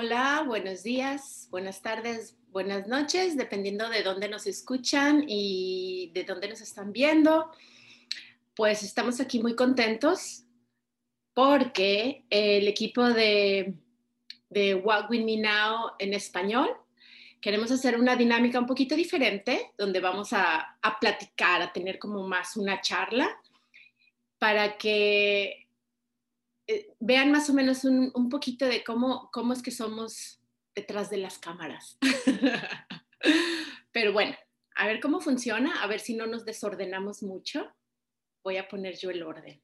Hola, buenos días, buenas tardes, buenas noches, dependiendo de dónde nos escuchan y de dónde nos están viendo. Pues estamos aquí muy contentos porque el equipo de, de Walk With Me Now en español queremos hacer una dinámica un poquito diferente, donde vamos a, a platicar, a tener como más una charla para que eh, vean más o menos un, un, poquito de cómo, cómo es que somos detrás de las cámaras. Pero bueno, a ver cómo funciona, a ver si no nos desordenamos mucho. Voy a poner yo el orden.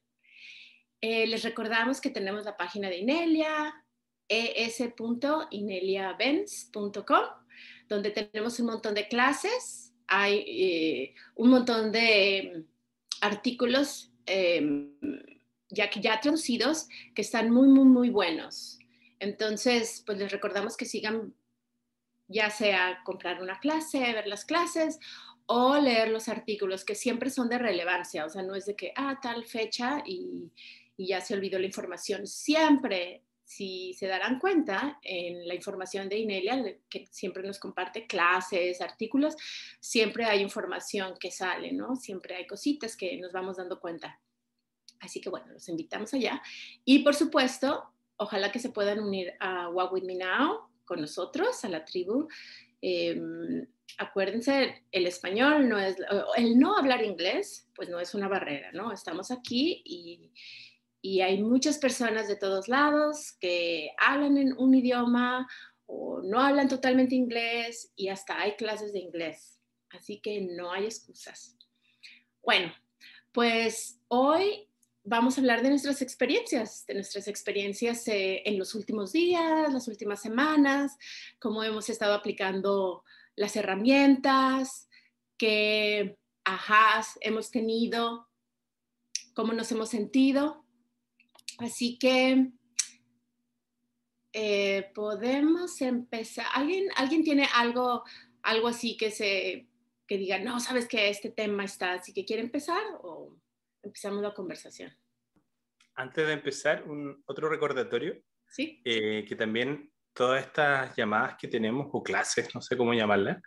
Eh, les recordamos que tenemos la página de Inelia, es.ineliabenz.com, donde tenemos un montón de clases, hay eh, un montón de artículos ya, ya traducidos que están muy, muy, muy buenos. Entonces, pues les recordamos que sigan, ya sea comprar una clase, ver las clases o leer los artículos que siempre son de relevancia, o sea, no es de que, ah, tal fecha y, y ya se olvidó la información. Siempre, si se darán cuenta, en la información de Inelia, que siempre nos comparte clases, artículos, siempre hay información que sale, ¿no? Siempre hay cositas que nos vamos dando cuenta. Así que bueno, los invitamos allá. Y por supuesto, ojalá que se puedan unir a Walk With Me Now con nosotros, a la tribu. Eh, acuérdense, el español no es, el no hablar inglés, pues no es una barrera, ¿no? Estamos aquí y, y hay muchas personas de todos lados que hablan en un idioma o no hablan totalmente inglés y hasta hay clases de inglés. Así que no hay excusas. Bueno, pues hoy vamos a hablar de nuestras experiencias, de nuestras experiencias eh, en los últimos días, las últimas semanas, cómo hemos estado aplicando las herramientas, qué ajás hemos tenido, cómo nos hemos sentido. Así que eh, podemos empezar. ¿Alguien, ¿Alguien tiene algo, algo así que se que diga, no, sabes que este tema está así que quiere empezar o empezamos la conversación. Antes de empezar, un, otro recordatorio. Sí. Eh, que también todas estas llamadas que tenemos, o clases, no sé cómo llamarlas,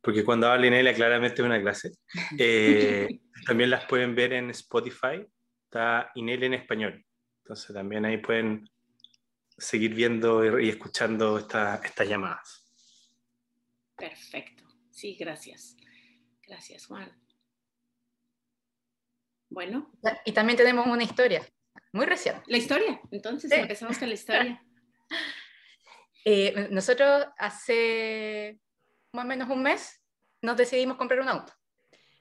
porque cuando habla Inelia claramente es una clase, eh, también las pueden ver en Spotify, está Inelia en español. Entonces también ahí pueden seguir viendo y, escuchando estas llamadas. Perfecto. Sí, gracias. Gracias, Juan. Bueno. Y también tenemos una historia, muy recién. La historia, entonces empezamos con la historia. Eh, nosotros hace más o menos un mes nos decidimos comprar un auto.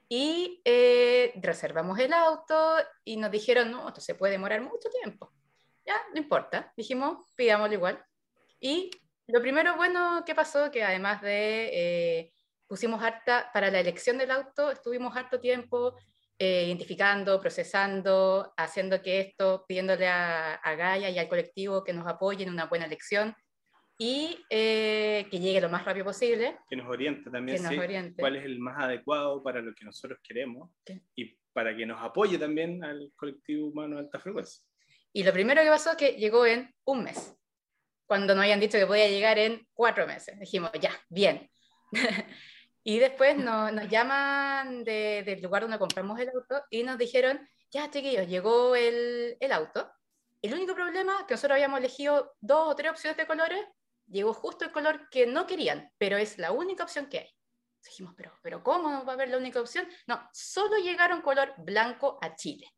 Y eh, reservamos el auto y nos dijeron, no, esto se puede demorar mucho tiempo. Ya, no importa. Dijimos, pidámoslo igual. Y lo primero bueno que pasó, que además de eh, pusimos harta, para la elección del auto, estuvimos harto tiempo eh, identificando, procesando, haciendo que esto, pidiéndole a, a, Gaia y al colectivo que nos apoyen en una buena elección y eh, que llegue lo más rápido posible. Que nos oriente también, sí, oriente. cuál es el más adecuado para lo que nosotros queremos ¿Qué? y para que nos apoye también al colectivo humano de alta frecuencia. Y lo primero que pasó es que llegó en un mes, cuando nos habían dicho que podía llegar en cuatro meses. Dijimos, ya, bien. Y después nos, nos llaman de, del lugar donde compramos el auto y nos dijeron, ya chiquillos, llegó el, el auto. El único problema que nosotros habíamos elegido dos o tres opciones de colores, llegó justo el color que no querían, pero es la única opción que hay. Dijimos, pero, pero ¿cómo va a haber la única opción? No, solo llegaron color blanco a Chile.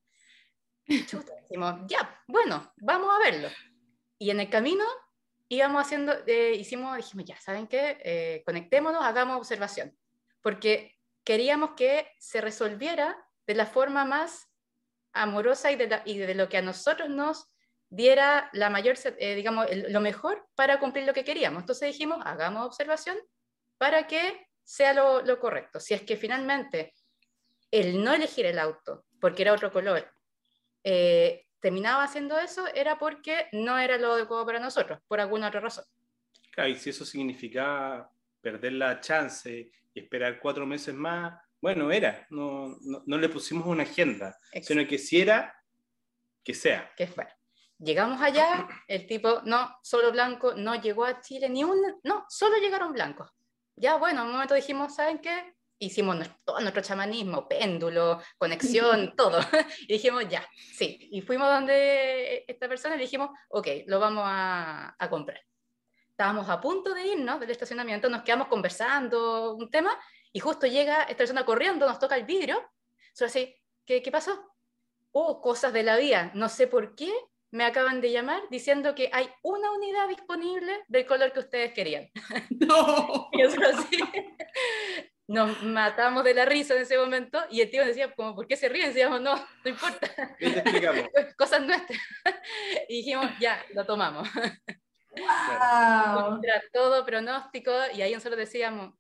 Chuta, dijimos, ya, bueno, vamos a verlo. Y en el camino íbamos haciendo, eh, hicimos, dijimos, ya, ¿saben qué? Eh, conectémonos, hagamos observación porque queríamos que se resolviera de la forma más amorosa y de, y de lo que a nosotros nos diera la mayor, eh, digamos, lo mejor para cumplir lo que queríamos. Entonces dijimos, hagamos observación para que sea lo, lo, correcto. Si es que finalmente el no elegir el auto, porque era otro color, eh, terminaba haciendo eso, era porque no era lo adecuado para nosotros, por alguna otra razón. Claro, y si eso significaba perder la chance y esperar cuatro meses más, bueno, era, no, no, no le pusimos una agenda, Exacto. sino que si era, que sea. Que fuera. Llegamos allá, el tipo, no, solo blanco, no llegó a Chile ni un, no, solo llegaron blancos. Ya, bueno, en un momento dijimos, ¿saben qué? Hicimos todo nuestro chamanismo, péndulo, conexión, todo. y dijimos, ya, sí. Y fuimos donde esta persona y dijimos, ok, lo vamos a, a comprar. Estábamos a punto de irnos del estacionamiento, nos quedamos conversando un tema y justo llega esta persona corriendo, nos toca el vidrio. Solo así, ¿qué, qué pasó? Oh, cosas de la vida. No sé por qué me acaban de llamar diciendo que hay una unidad disponible del color que ustedes querían. No. y eso así, nos matamos de la risa en ese momento y el tío decía, como, ¿por qué se ríen? Decíamos, no, no importa. Cosas nuestras. y dijimos, ya, lo tomamos. Wow. Contra todo pronóstico y ahí nosotros decíamos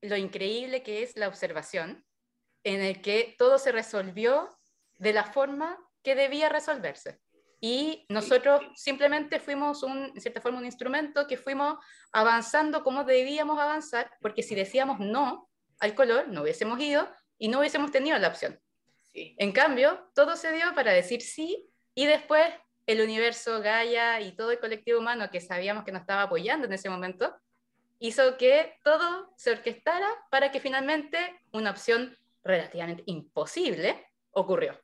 lo increíble que es la observación en el que todo se resolvió de la forma que debía resolverse. Y nosotros simplemente fuimos, un, en cierta forma, un instrumento que fuimos avanzando como debíamos avanzar, porque si decíamos no al color, no hubiésemos ido y no hubiésemos tenido la opción. En cambio, todo se dio para decir sí y después el universo, Gaia y todo el colectivo humano que sabíamos que nos estaba apoyando en ese momento, hizo que todo se orquestara para que finalmente una opción relativamente imposible ocurrió.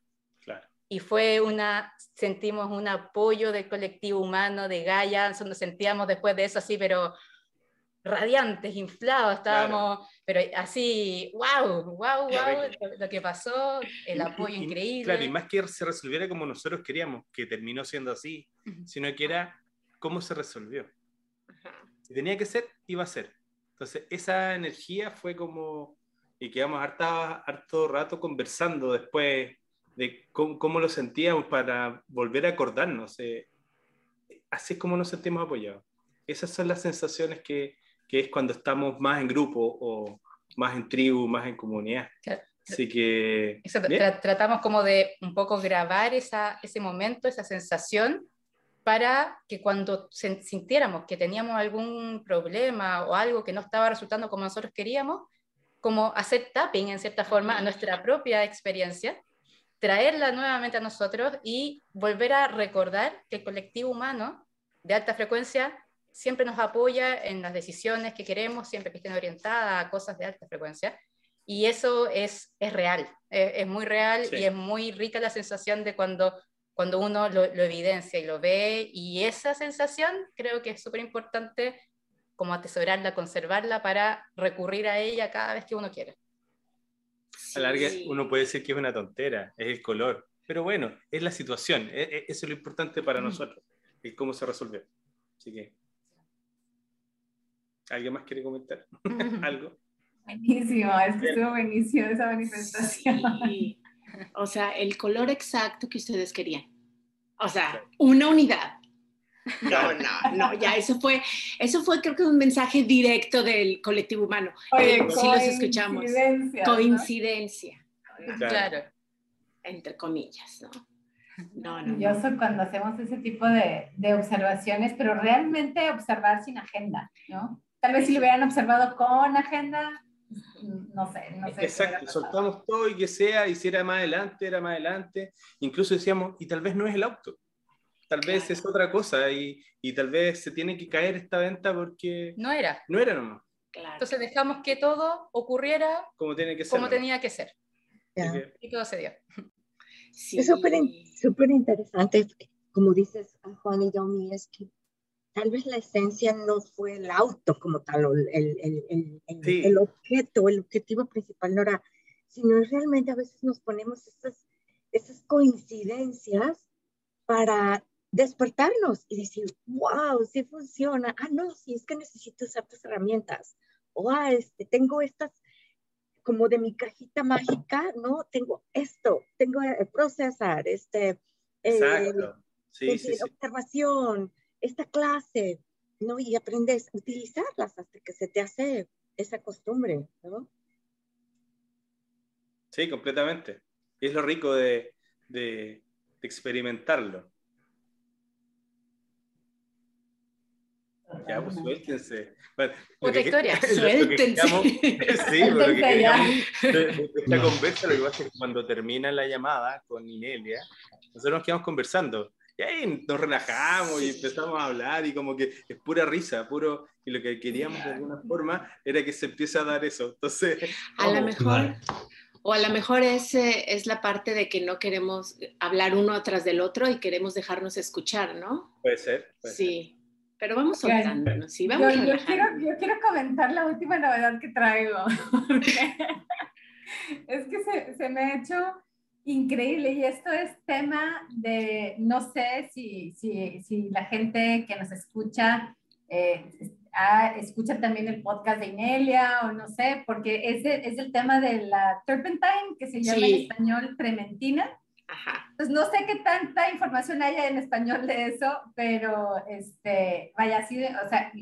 Y fue una, sentimos un apoyo del colectivo humano de Gaia, nos sentíamos después de eso así, pero radiantes, inflados, estábamos, pero así, wow, wow, wow, lo, que pasó, el apoyo increíble. Claro, y más que se resolviera como nosotros queríamos, que terminó siendo así, sino que era cómo se resolvió. Si tenía que ser, iba a ser. Entonces, esa energía fue como, y quedamos harto, harto rato conversando después de cómo, lo sentíamos para volver a acordarnos. Eh, así es como nos sentimos apoyados. Esas son las sensaciones que, que, es cuando estamos más en grupo o más en tribu, más en comunidad. Así que... tratamos como de un poco grabar esa, ese momento, esa sensación, para que cuando sintiéramos que teníamos algún problema o algo que no estaba resultando como nosotros queríamos, como hacer tapping en cierta forma a nuestra propia experiencia traerla nuevamente a nosotros y volver a recordar que el colectivo humano de alta frecuencia siempre nos apoya en las decisiones que queremos, siempre que estén orientadas a cosas de alta frecuencia. Y eso es, es real, es, muy real y es muy rica la sensación de cuando, cuando uno lo, lo evidencia y lo ve. Y esa sensación creo que es súper importante como atesorarla, conservarla para recurrir a ella cada vez que uno quiera. A larga uno puede decir que es una tontera, es el color, pero bueno, es la situación, e, e, eso es lo importante para nosotros, es cómo se resolvió. Así que, ¿alguien más quiere comentar algo? Buenísimo, es que estuvo buenísimo esa manifestación. O sea, el color exacto que ustedes querían. O sea, una unidad. No, no, no, ya eso fue, eso fue creo que un mensaje directo del colectivo humano. Eh, si los escuchamos. Coincidencia. Claro. Entre comillas, ¿no? No, no, Yo soy cuando hacemos ese tipo de, de, observaciones, pero realmente observar sin agenda, ¿no? Tal vez si lo hubieran observado con agenda, no sé, no sé. Exacto, soltamos todo y que sea, y si era más adelante, era más adelante. Incluso decíamos, y tal vez no es el auto tal vez es otra cosa y, y, tal vez se tiene que caer esta venta porque... No era. No era nomás. Entonces dejamos que todo ocurriera como, tiene que ser, como tenía que ser. Y todo se dio. Es súper interesante, como dices Juan y Yomi, es que tal vez la esencia no fue el auto como tal, el, el, el, el objeto, el objetivo principal no era, sino realmente a veces nos ponemos esas, esas coincidencias para despertarnos y decir, wow, sí funciona. Ah, no, sí, es que necesito usar tus herramientas. O, ah, este, tengo estas, como de mi cajita mágica, ¿no? Tengo esto, tengo el procesar, este, eh, sí, sí, observación, esta clase, ¿no? Y aprendes a utilizarlas hasta que se te hace esa costumbre, ¿no? Sí, completamente. Y es lo rico de, de experimentarlo. Ya, pues suéltense. Otra historia, suéltense. sí, lo que esta conversa, lo que pasa es que cuando termina la llamada con Inelia, nosotros nos quedamos conversando. Y ahí nos relajamos y empezamos a hablar y como que es pura risa, puro, y lo que queríamos de alguna forma era que se empiece a dar eso. Entonces, a lo mejor, o a lo mejor es, es la parte de que no queremos hablar uno atrás del otro y queremos dejarnos escuchar, ¿no? Puede ser. sí. Pero vamos soltándonos, sí, vamos yo, yo, quiero, yo quiero comentar la última novedad que traigo. es que se, se, me ha hecho increíble y esto es tema de, no sé si, si, si la gente que nos escucha eh, escucha también el podcast de Inelia o no sé, porque es, es el tema de la turpentine que se llama en español trementina. Ajá. Pues no sé qué tanta información haya en español de eso, pero este, vaya, así, o sea,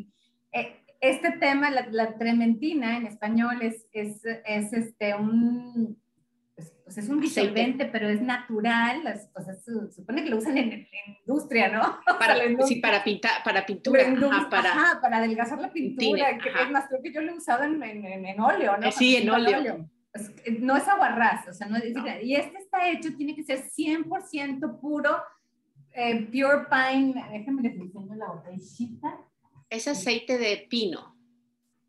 eh, este tema, la, la, trementina en español es, es, es este, un, pues, es un disolvente, pero es natural, pues se supone que lo usan en, industria, ¿no? Para, Sí, para, pintar, para pintura. para, para adelgazar la pintura, que es más, creo que yo lo he usado en, en, óleo, ¿no? Sí, en óleo. Pues, eh, no es aguarrás, o sea, no es, y este está hecho, tiene que ser 100% puro, eh, pure pine, déjenme les enseño la botellita. Es aceite de pino.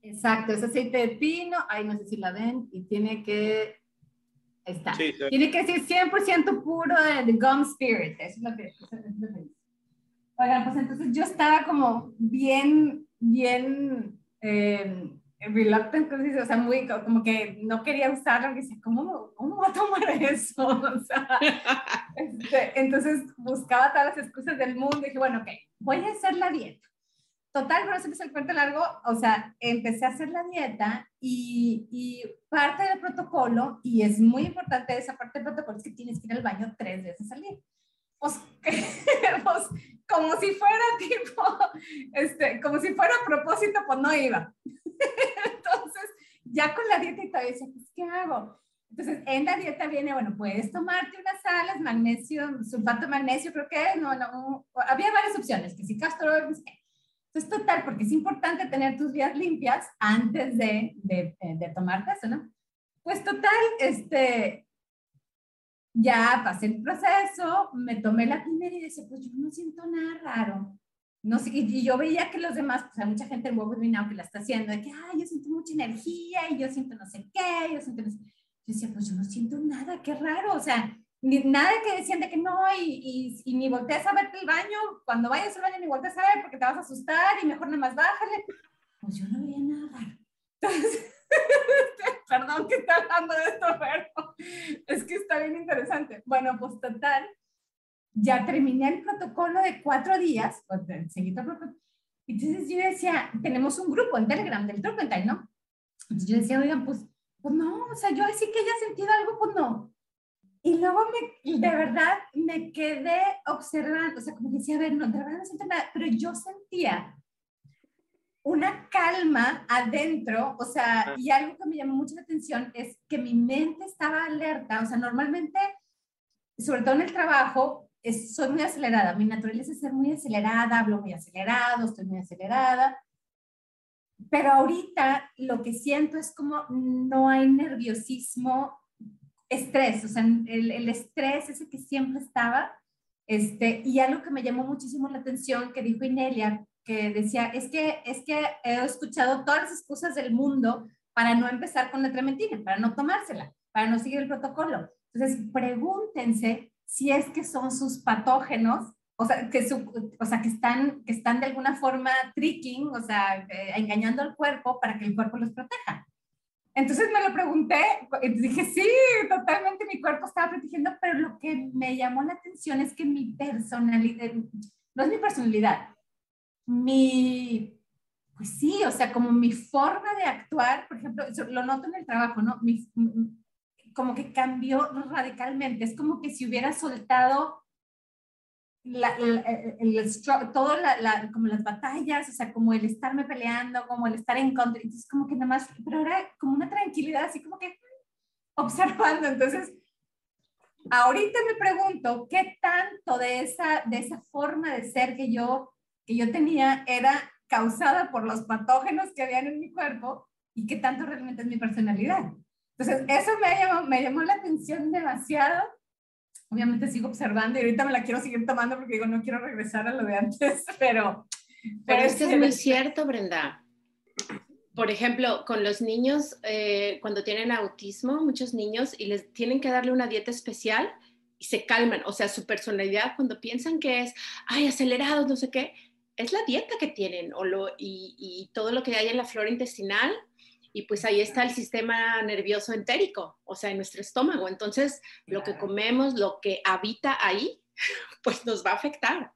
Exacto, es aceite de pino, ahí no sé si la ven, y tiene que está. Tiene que ser 100% puro de, gum spirit. Eso es lo que, eso es lo que Oigan, pues entonces yo estaba como bien, bien eh, reluctant, o sea, muy, como que no quería usarlo, y decía, ¿cómo, ¿cómo voy a tomar eso? O sea, este, entonces buscaba todas las excusas del mundo y dije, bueno, ok, voy a hacer la dieta. Total, pero se el cuento largo, o sea, empecé a hacer la dieta y, y, parte del protocolo, y es muy importante esa parte del protocolo, es que tienes que ir al baño tres veces al día. Pues, pues como si fuera tipo, este, como si fuera a propósito, pues no iba. Entonces, ya con la dieta y todo, decía, pues, ¿qué hago? Entonces, en la dieta viene, bueno, puedes tomarte unas sales, magnesio, sulfato de magnesio, creo que, no, no, había varias opciones, que si castor, entonces, total, porque es importante tener tus vías limpias antes de, de, eh, de tomarte eso, ¿no? Pues total, este, ya pasé el proceso, me tomé la primera y decía, pues yo no siento nada raro. No sé, y, yo veía que los demás, pues hay mucha gente en Huevo que la está haciendo, de que, ay, yo siento mucha energía y yo siento no sé qué, yo siento no sé. Yo decía, pues yo no siento nada, qué raro, o sea, ni, nada que de que no, y, y, ni voltees a verte el baño, cuando vayas al baño ni voltees a ver porque te vas a asustar y mejor nada más bájale. Pues yo no veía nada. Entonces, perdón que está hablando de esto, pero es que está bien interesante. Bueno, pues total, ya terminé el protocolo de cuatro días, pues, Entonces yo decía, tenemos un grupo en Telegram del Turpentine, ¿no? Entonces yo decía, oigan, pues, pues no, o sea, yo así que haya sentido algo, pues no. Y luego me, de verdad me quedé observando, o sea, como decía, a ver, no, de verdad no siento nada, pero yo sentía una calma adentro, o sea, y algo que me llamó mucho la atención es que mi mente estaba alerta, o sea, normalmente, sobre todo en el trabajo, es, soy muy acelerada, mi naturaleza es ser muy acelerada, hablo muy acelerado, estoy muy acelerada, pero ahorita lo que siento es como no hay nerviosismo estrés, o sea, el, el, estrés ese que siempre estaba, este, y algo que me llamó muchísimo la atención que dijo Inelia, que decía, es que, es que he escuchado todas las excusas del mundo para no empezar con la trementina, para no tomársela, para no seguir el protocolo. Entonces, pregúntense si es que son sus patógenos, o sea, que, están, que están de alguna forma tricking, o sea, eh, engañando al cuerpo para que el cuerpo los proteja. Entonces me lo pregunté dije, sí, totalmente mi cuerpo estaba protegiendo, pero lo que me llamó la atención es que mi personalidad, no es mi personalidad, mi, pues sí, o sea, como mi forma de actuar, por ejemplo, lo noto en el trabajo, ¿no? como que cambió radicalmente, es como que si hubiera soltado la, el, todo la, como las batallas, o sea, como el estarme peleando, como el estar en contra, entonces como que nada más, pero era como una tranquilidad, así como que observando, entonces, ahorita me pregunto, ¿qué tanto de esa, de esa forma de ser que yo, que yo tenía era causada por los patógenos que habían en mi cuerpo y qué tanto realmente es mi personalidad? Entonces, eso me llamó, me llamó la atención demasiado obviamente sigo observando y ahorita me la quiero seguir tomando porque digo, no quiero regresar a lo de antes, pero... Pero, esto es muy cierto, Brenda. Por ejemplo, con los niños, eh, cuando tienen autismo, muchos niños, y les tienen que darle una dieta especial y se calman. O sea, su personalidad, cuando piensan que es, ay, acelerados, no sé qué, es la dieta que tienen o lo, y, y todo lo que hay en la flora intestinal y pues ahí está el sistema nervioso entérico, o sea, en nuestro estómago. Entonces, lo que comemos, lo que habita ahí, pues nos va a afectar.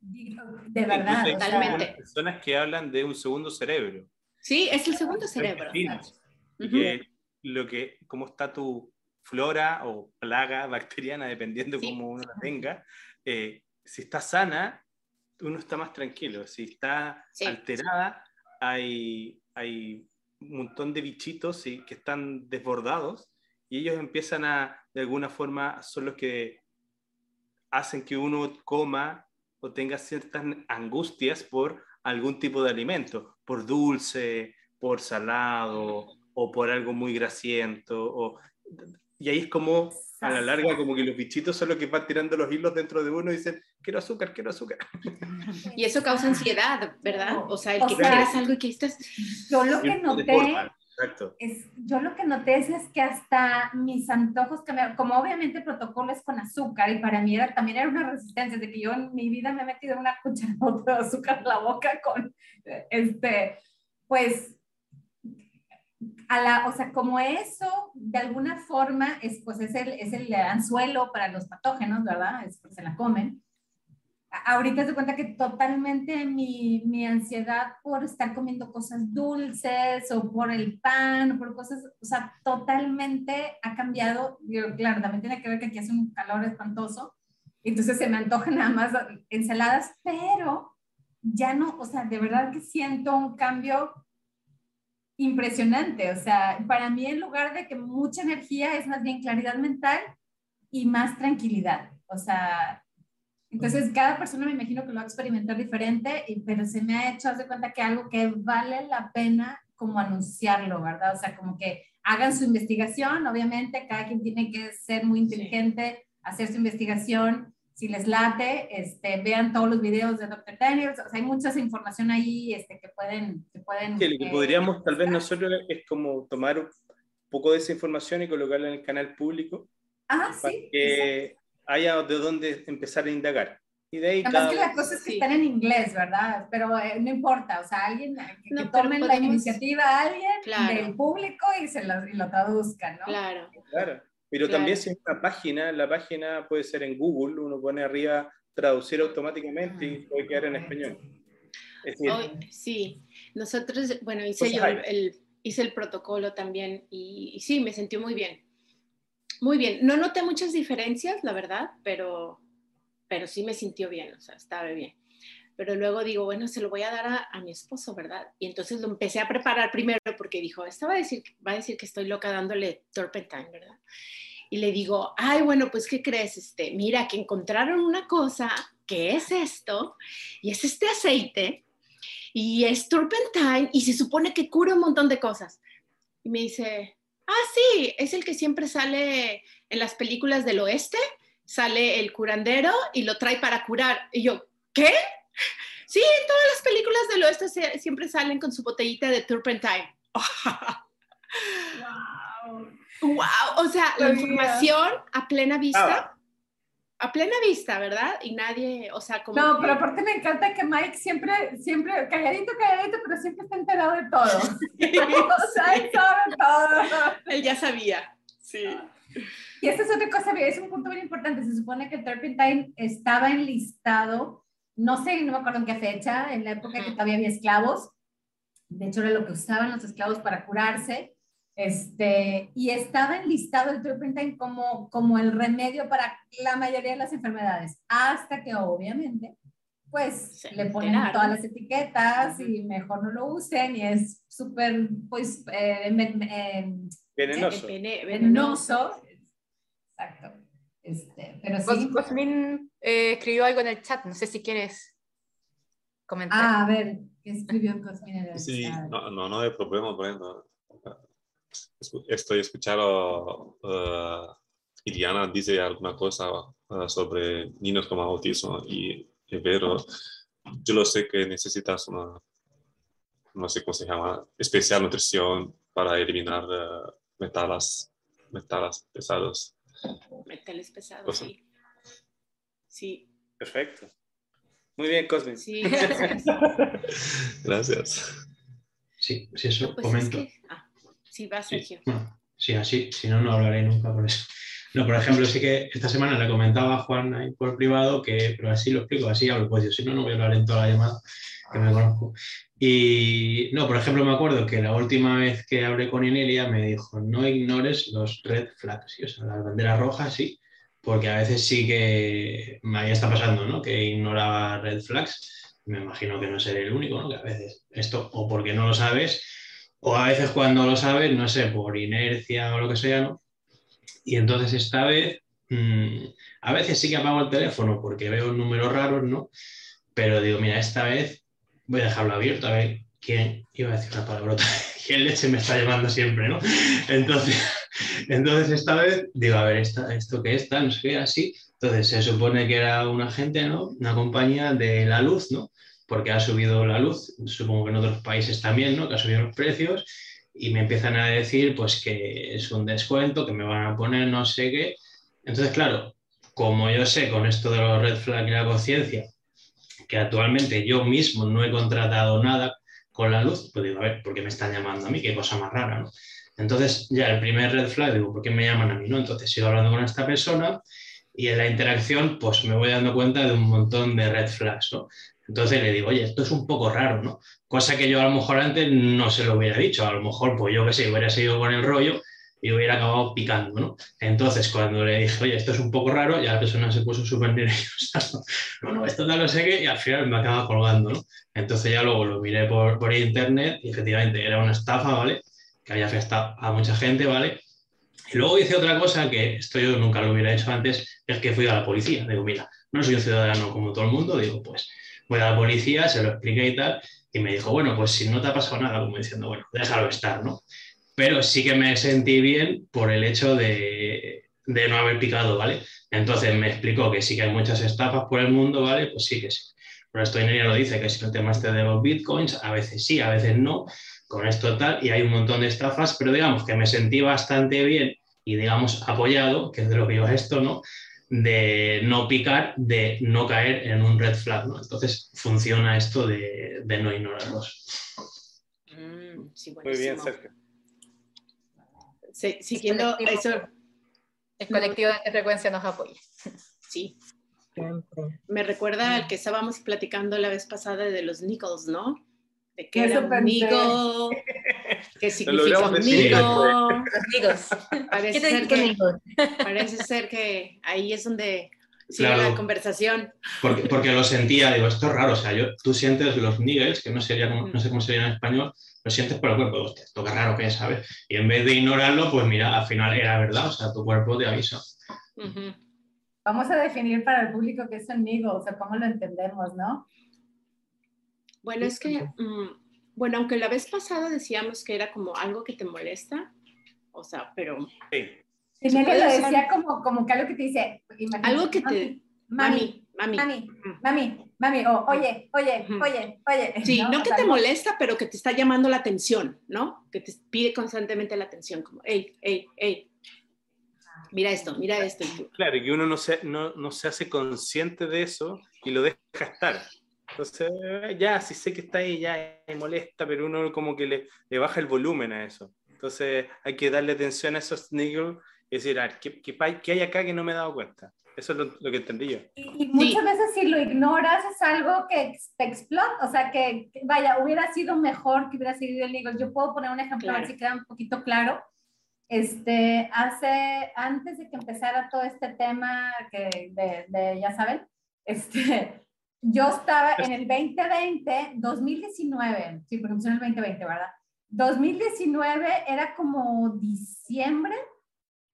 De verdad. Totalmente. personas que hablan de un segundo cerebro. Sí, es el segundo cerebro. que lo que, cómo está tu flora o plaga bacteriana, dependiendo de cómo uno la tenga, eh, si está sana, uno está más tranquilo. Si está alterada, hay, hay un montón de bichitos y que están desbordados y ellos empiezan a, de alguna forma, son los que hacen que uno coma o tenga ciertas angustias por algún tipo de alimento, por dulce, por salado o por algo muy grasiento. O, y ahí es como, a la larga, como que los bichitos son los que van tirando los hilos dentro de uno y dicen, quiero azúcar, quiero azúcar. Y eso causa ansiedad, ¿verdad? O sea, el que quieres algo y que estás... Yo lo que noté... Es, yo lo que noté es, que hasta mis antojos cambiaron, como obviamente el protocolo es con azúcar y para mí era, también era una resistencia de que yo en mi vida me he metido una cucharota de azúcar en la boca con, este, pues a la, o sea, como eso, de alguna forma, es, pues es el, es el anzuelo para los patógenos, ¿verdad? Es, se la comen. Ahorita se cuenta que totalmente mi, mi, ansiedad por estar comiendo cosas dulces o por el pan o por cosas, o sea, totalmente ha cambiado. Yo, claro, también tiene que ver que aquí hace un calor espantoso, entonces se me antojan nada más ensaladas, pero ya no, o sea, de verdad que siento un cambio impresionante. O sea, para mí en lugar de que mucha energía es más bien claridad mental y más tranquilidad. O sea, entonces cada persona me imagino que lo va a experimentar diferente, pero se me ha hecho, hace cuenta que algo que vale la pena como anunciarlo, ¿verdad? O sea, como que hagan su investigación, obviamente cada quien tiene que ser muy inteligente, hacer su investigación si les late, este, vean todos los videos de Dr. Daniels, o sea, hay mucha información ahí este, que pueden... Que pueden sí, lo que podríamos tal vez nosotros es como tomar un poco de esa información y colocarla en el canal público. Ah, para que haya de dónde empezar a indagar. Y de ahí cada... que la cosa es que están en inglés, ¿verdad? Pero eh, no importa, o sea, alguien que, no, tomen la iniciativa a alguien del público y, se lo, y lo traduzcan, ¿no? Claro. Claro. Pero también si es una página, la página puede ser en Google, uno pone arriba traducir automáticamente y puede quedar en español. sí, nosotros, bueno, hice yo el, hice el protocolo también y, y, sí, me sentí muy bien. Muy bien. No noté muchas diferencias, la verdad, pero, pero sí me sintió bien, o sea, estaba bien. Pero luego digo, bueno, se lo voy a dar a, a mi esposo, ¿verdad? Y entonces lo empecé a preparar primero porque dijo, esta va a decir, va a decir que estoy loca dándole turpentine, ¿verdad? y le digo, ay, bueno, pues, ¿qué crees? Este, mira, que encontraron una cosa que es esto, y es este aceite, y es turpentine, y se supone que cura un montón de cosas. Y me dice, ah, sí, es el que siempre sale en las películas del oeste, sale el curandero y lo trae para curar. Y yo, ¿qué? Sí, en todas las películas del oeste siempre salen con su botellita de turpentine. wow. Wow, o sea, la información a plena vista. A plena vista, ¿verdad? Y nadie, o sea, como... No, pero aparte me encanta que Mike siempre, siempre, calladito, calladito, pero siempre está enterado de todo. o sea, él sabe todo. Él ya sabía, sí. Y esta es otra cosa, es un punto muy importante. Se supone que el Turpentine estaba enlistado, no sé, no me acuerdo en qué fecha, en la época que todavía había esclavos. De hecho, era lo que usaban los esclavos para curarse. Este, y estaba enlistado el turpentine como, como el remedio para la mayoría de las enfermedades, hasta que obviamente, pues le ponen todas las etiquetas y mejor no lo usen y es súper, pues, eh, venenoso. venenoso. Exacto. Este, pero sí. Cosmin eh, escribió algo en el chat, no sé si quieres comentar. Ah, a ver, ¿qué escribió Cosmin en el chat? Sí, no, no, no hay problema, por estoy escuchando uh, y Diana dice alguna cosa uh, sobre niños con autismo y, pero yo lo sé que necesitas una, no sé cómo se llama, especial nutrición para eliminar uh, metales, metales pesados. Metales pesados, sí. Sí. Perfecto. Muy bien, Cosme. Sí, gracias. gracias. Sí, sí, eso pues comento. Ah, sí, va, Sergio. Sí, así, si no, no hablaré nunca por eso. No, por ejemplo, sí que esta semana le comentaba a Juan ahí por privado que, pero así lo explico, así hablo, pues yo si no, no voy a hablar en toda la llamada, que me conozco. Y no, por ejemplo, me acuerdo que la última vez que hablé con Inelia me dijo, no ignores los red flags, o sea, las banderas rojas, sí, porque a veces sí que me está pasando, ¿no? Que ignoraba red flags, me imagino que no seré el único, ¿no? Que a veces esto, o porque no lo sabes, o a veces cuando lo sabes, no sé, por inercia o lo que sea, ¿no? Y entonces esta vez, mm, a veces sí que apago el teléfono porque veo números raros, ¿no? Pero digo, mira, esta vez voy a dejarlo abierto a ver quién, iba a decir una palabrota, quién leche me está llamando siempre, ¿no? Entonces, entonces esta vez digo, a ver, ¿esto qué está? No sé qué, así. Entonces se supone que era un agente, ¿no? Una compañía de la luz, ¿no? Porque ha subido la luz, supongo que en otros países también, ¿no? Que ha subido los precios y me empiezan a decir pues que es un descuento, que me van a poner no sé qué. Entonces, claro, como yo sé con esto de los red flags y la conciencia, que actualmente yo mismo no he contratado nada con la luz, pues digo, a ver, ¿por qué me están llamando a mí? Qué cosa más rara, ¿no? Entonces, ya el primer red flag, digo, ¿por qué me llaman a mí? ¿no? Entonces, sigo hablando con esta persona y en la interacción, pues me voy dando cuenta de un montón de red flags, ¿no? Entonces le digo, oye, esto es un poco raro, ¿no? Cosa que yo a lo mejor antes no se lo hubiera dicho, a lo mejor, pues yo que sé, hubiera seguido con el rollo y hubiera acabado picando, ¿no? Entonces, cuando le dije, oye, esto es un poco raro, ya la persona se puso súper nerviosa. No, no, esto no lo sé y al final me acaba colgando, ¿no? Entonces ya luego lo miré por, por internet y efectivamente era una estafa, ¿vale? Que había afectado a mucha gente, ¿vale? Y luego hice otra cosa que esto yo nunca lo hubiera hecho antes, es que fui a la policía. Digo, mira, no soy un ciudadano como todo el mundo, digo, pues Voy a la policía, se lo expliqué y tal, y me dijo, bueno, pues si no te ha pasado nada, como diciendo, bueno, déjalo estar, ¿no? Pero sí que me sentí bien por el hecho de, de no haber picado, ¿vale? Entonces me explicó que sí que hay muchas estafas por el mundo, ¿vale? Pues sí que sí. Pero esto ya lo dice, que si el tema este de los bitcoins, a veces sí, a veces no, con esto tal, y hay un montón de estafas, pero digamos que me sentí bastante bien y digamos apoyado, que es de lo que yo esto, ¿no? de no picar, de no caer en un red flag. ¿no? Entonces funciona esto de, no ignorarlos. Mm, Muy bien, Sergio. siguiendo eso. El colectivo de frecuencia nos apoya. Sí. Me recuerda al que estábamos platicando la vez pasada de los nickels, ¿no? De que era amigo, ¿Qué significa amigo? Parece, ser que, parece ser que ahí es donde sigue la conversación. Porque, porque lo sentía, digo, esto es raro, o sea, yo, tú sientes los niggles, que no, sería no sé cómo sería en español, lo sientes por el cuerpo, hostia, esto qué raro que es, ¿sabes? Y en vez de ignorarlo, pues mira, al final era verdad, o sea, tu cuerpo te avisa. Vamos a definir para el público qué es un niggle, o sea, cómo lo entendemos, ¿no? Bueno, es que bueno, aunque la vez pasada decíamos que era como algo que te molesta, o sea, pero... Sí. lo decía como, como que algo que te dice... Algo que te... Mami, mami. Mami, mami, mami, o oye, oye, oye, oye. Sí, no, que te molesta, pero que te está llamando la atención, ¿no? Que te pide constantemente la atención, como, hey, hey, hey, mira esto, mira esto. Claro, y uno no se, no, no se hace consciente de eso y lo deja estar. Entonces, ya, si sé que está ahí, ya me molesta, pero uno como que le, le, baja el volumen a eso. Entonces, hay que darle atención a esos niggles y decir, a ver, ¿qué, ¿qué, hay acá que no me he dado cuenta? Eso es lo, que entendí yo. Y, muchas veces si lo ignoras es algo que te explota, o sea, que, vaya, hubiera sido mejor que hubiera sido el niggle. Yo puedo poner un ejemplo, a ver si queda un poquito claro. Este, hace, antes de que empezara todo este tema que de, de ya saben, este, yo estaba en el 2020, 2019, sí, porque empezó en el 2020, ¿verdad? 2019 era como diciembre,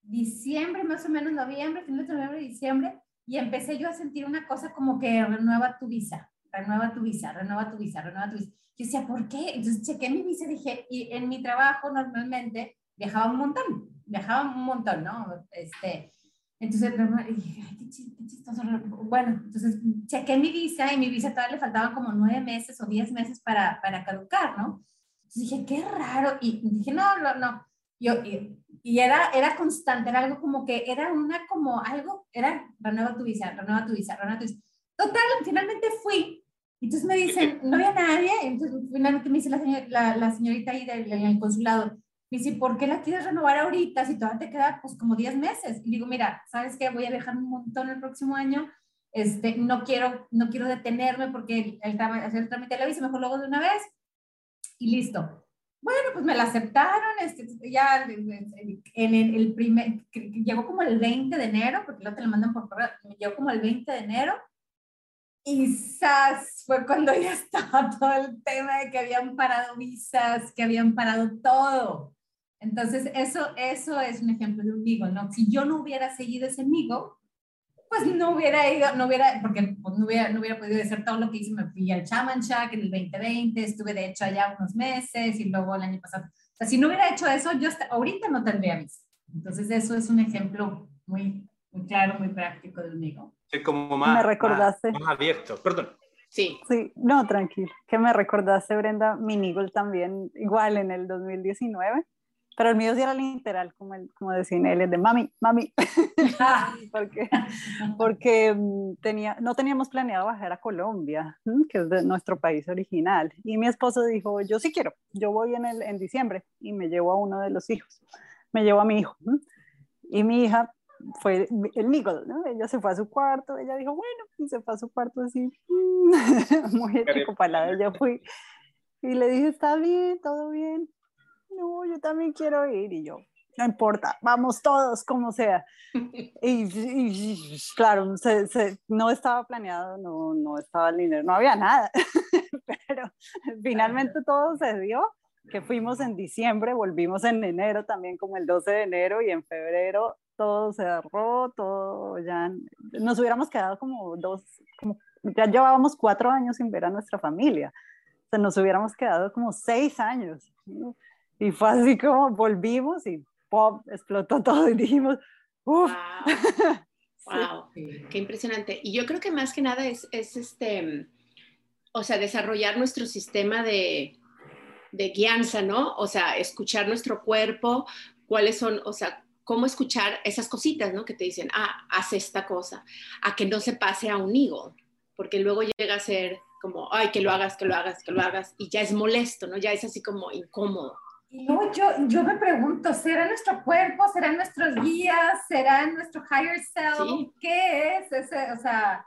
diciembre, más o menos noviembre, final de noviembre, diciembre, y empecé yo a sentir una cosa como que renueva tu visa, renueva tu visa, renueva tu visa, renueva tu visa. Yo decía, ¿por qué? Entonces chequé mi visa dije, y en mi trabajo normalmente viajaba un montón, viajaba un montón, ¿no? Este, Entonces, qué chistoso. Bueno, entonces chequé mi visa y mi visa todavía le faltaban como nueve meses o diez meses para, para caducar, ¿no? Entonces dije, qué raro. Y dije, no, no, no. Yo, y, y, era, era constante, era algo como que era una, como algo, era renueva tu visa, renueva tu visa, renueva tu visa. Total, finalmente fui. Entonces me dicen, no había nadie. Entonces finalmente me dice la, señor, la, la señorita ahí del, del consulado, me dice, ¿por qué la quieres renovar ahorita si todavía te queda pues como 10 meses? Y digo, mira, ¿sabes qué? Voy a viajar un montón el próximo año, este, no, quiero, no quiero detenerme porque el, hacer el trámite de la visa, mejor luego de una vez y listo. Bueno, pues me la aceptaron, este, ya en el, el primer, llegó como el 20 de enero, porque luego te lo mandan por correo, llegó como el 20 de enero, y ¡zas! fue cuando ya estaba todo el tema de que habían parado visas, que habían parado todo. Entonces, eso, eso es un ejemplo de un migo, ¿no? Si yo no hubiera seguido ese migo, pues no hubiera ido, no hubiera, porque pues, no, hubiera, no hubiera podido hacer todo lo que hice, me fui al Chamanchac en el 2020, estuve de hecho allá unos meses y luego el año pasado. O sea, si no hubiera hecho eso, yo hasta, ahorita no tendría visa. Entonces, eso es un ejemplo muy, muy claro, muy práctico de un migo. Es como más, me recordaste. Más, abierto, perdón. Sí. Sí, no, tranquilo. Que me recordaste, Brenda, mi Nigel también, igual en el 2019 pero el mío sí era literal, como, el, como decía él, de mami, mami, porque, porque mm, tenía, no teníamos planeado bajar a Colombia, que es de nuestro país original, y mi esposo dijo, yo sí quiero, yo voy en, el, en diciembre, y me llevo a uno de los hijos, me llevo a mi hijo, y mi hija fue el Nicole, ¿no? Ella se fue a su cuarto, ella dijo, bueno, y se fue a su cuarto así, muy palada, ella fui, y le dije, está bien, todo bien, no, yo también quiero ir y yo, no importa, vamos todos, como sea. Y, claro, no estaba planeado, no, no estaba el dinero, no había nada, pero finalmente todo se dio, que fuimos en diciembre, volvimos en enero también como el 12 de enero y en febrero todo cerró, todo ya, nos hubiéramos quedado como dos, como, ya llevábamos cuatro años sin ver a nuestra familia, o sea, nos hubiéramos quedado como seis años. Y fue así como volvimos y ¡pop! explotó todo y dijimos, ¡Uf! Wow. qué impresionante. Y yo creo que más que nada es, es este, o sea, desarrollar nuestro sistema de, de guianza, ¿no? O sea, escuchar nuestro cuerpo, cuáles son, o sea, cómo escuchar esas cositas, ¿no? Que te dicen, ah, haz esta cosa, a que no se pase a un higo, porque luego llega a ser como, ay, que lo hagas, que lo hagas, que lo hagas, y ya es molesto, ¿no? Ya es así como incómodo. Y luego yo, yo me pregunto, ¿será nuestro cuerpo? ¿Serán nuestros guías? ¿Será nuestro higher self? ¿Qué es ese? O sea,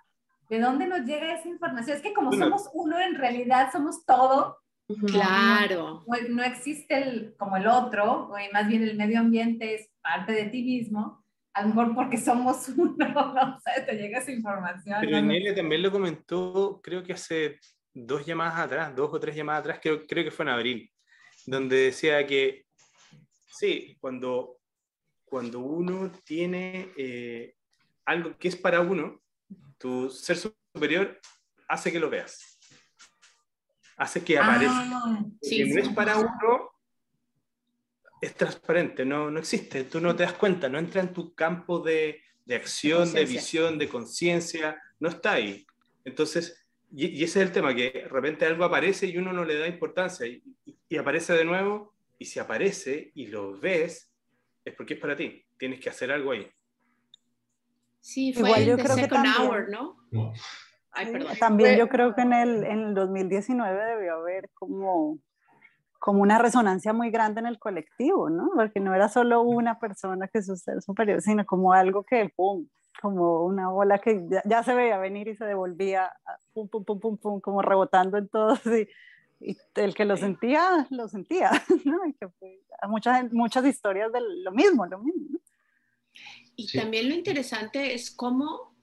¿de dónde nos llega esa información? Es que como somos uno, en realidad somos todo. Claro. No, no existe el, como el otro, o más bien el medio ambiente es parte de ti mismo. A lo mejor porque somos uno, no sé, te llega esa información. Pero ¿no? también lo comentó, creo que hace dos llamadas atrás, dos o tres llamadas atrás, creo, creo que fue en abril donde decía que sí, cuando, cuando uno tiene eh, algo que es para uno, tu ser superior hace que lo veas. Hace que aparezca. Ah, no es para uno, es transparente, no, no existe, tú no te das cuenta, no entra en tu campo de, de acción, de visión, de conciencia, no está ahí. Entonces, y, ese es el tema, que de repente algo aparece y uno no le da importancia y, aparece de nuevo, y si aparece y lo ves, es porque es para ti, tienes que hacer algo ahí. Sí, fue Igual yo creo que también, hour, ¿no? Ay, perdón. También yo creo que en el, en el 2019 debió haber como, como una resonancia muy grande en el colectivo, ¿no? Porque no era solo una persona que es ser superior, sino como algo que, ¡pum!, como una bola que ya, se veía venir y se devolvía, pum, pum, pum, pum, pum, como rebotando en todos y, y el que lo sentía, lo sentía, ¿no? Y que muchas, muchas historias de lo mismo, lo mismo. Y también lo interesante es cómo,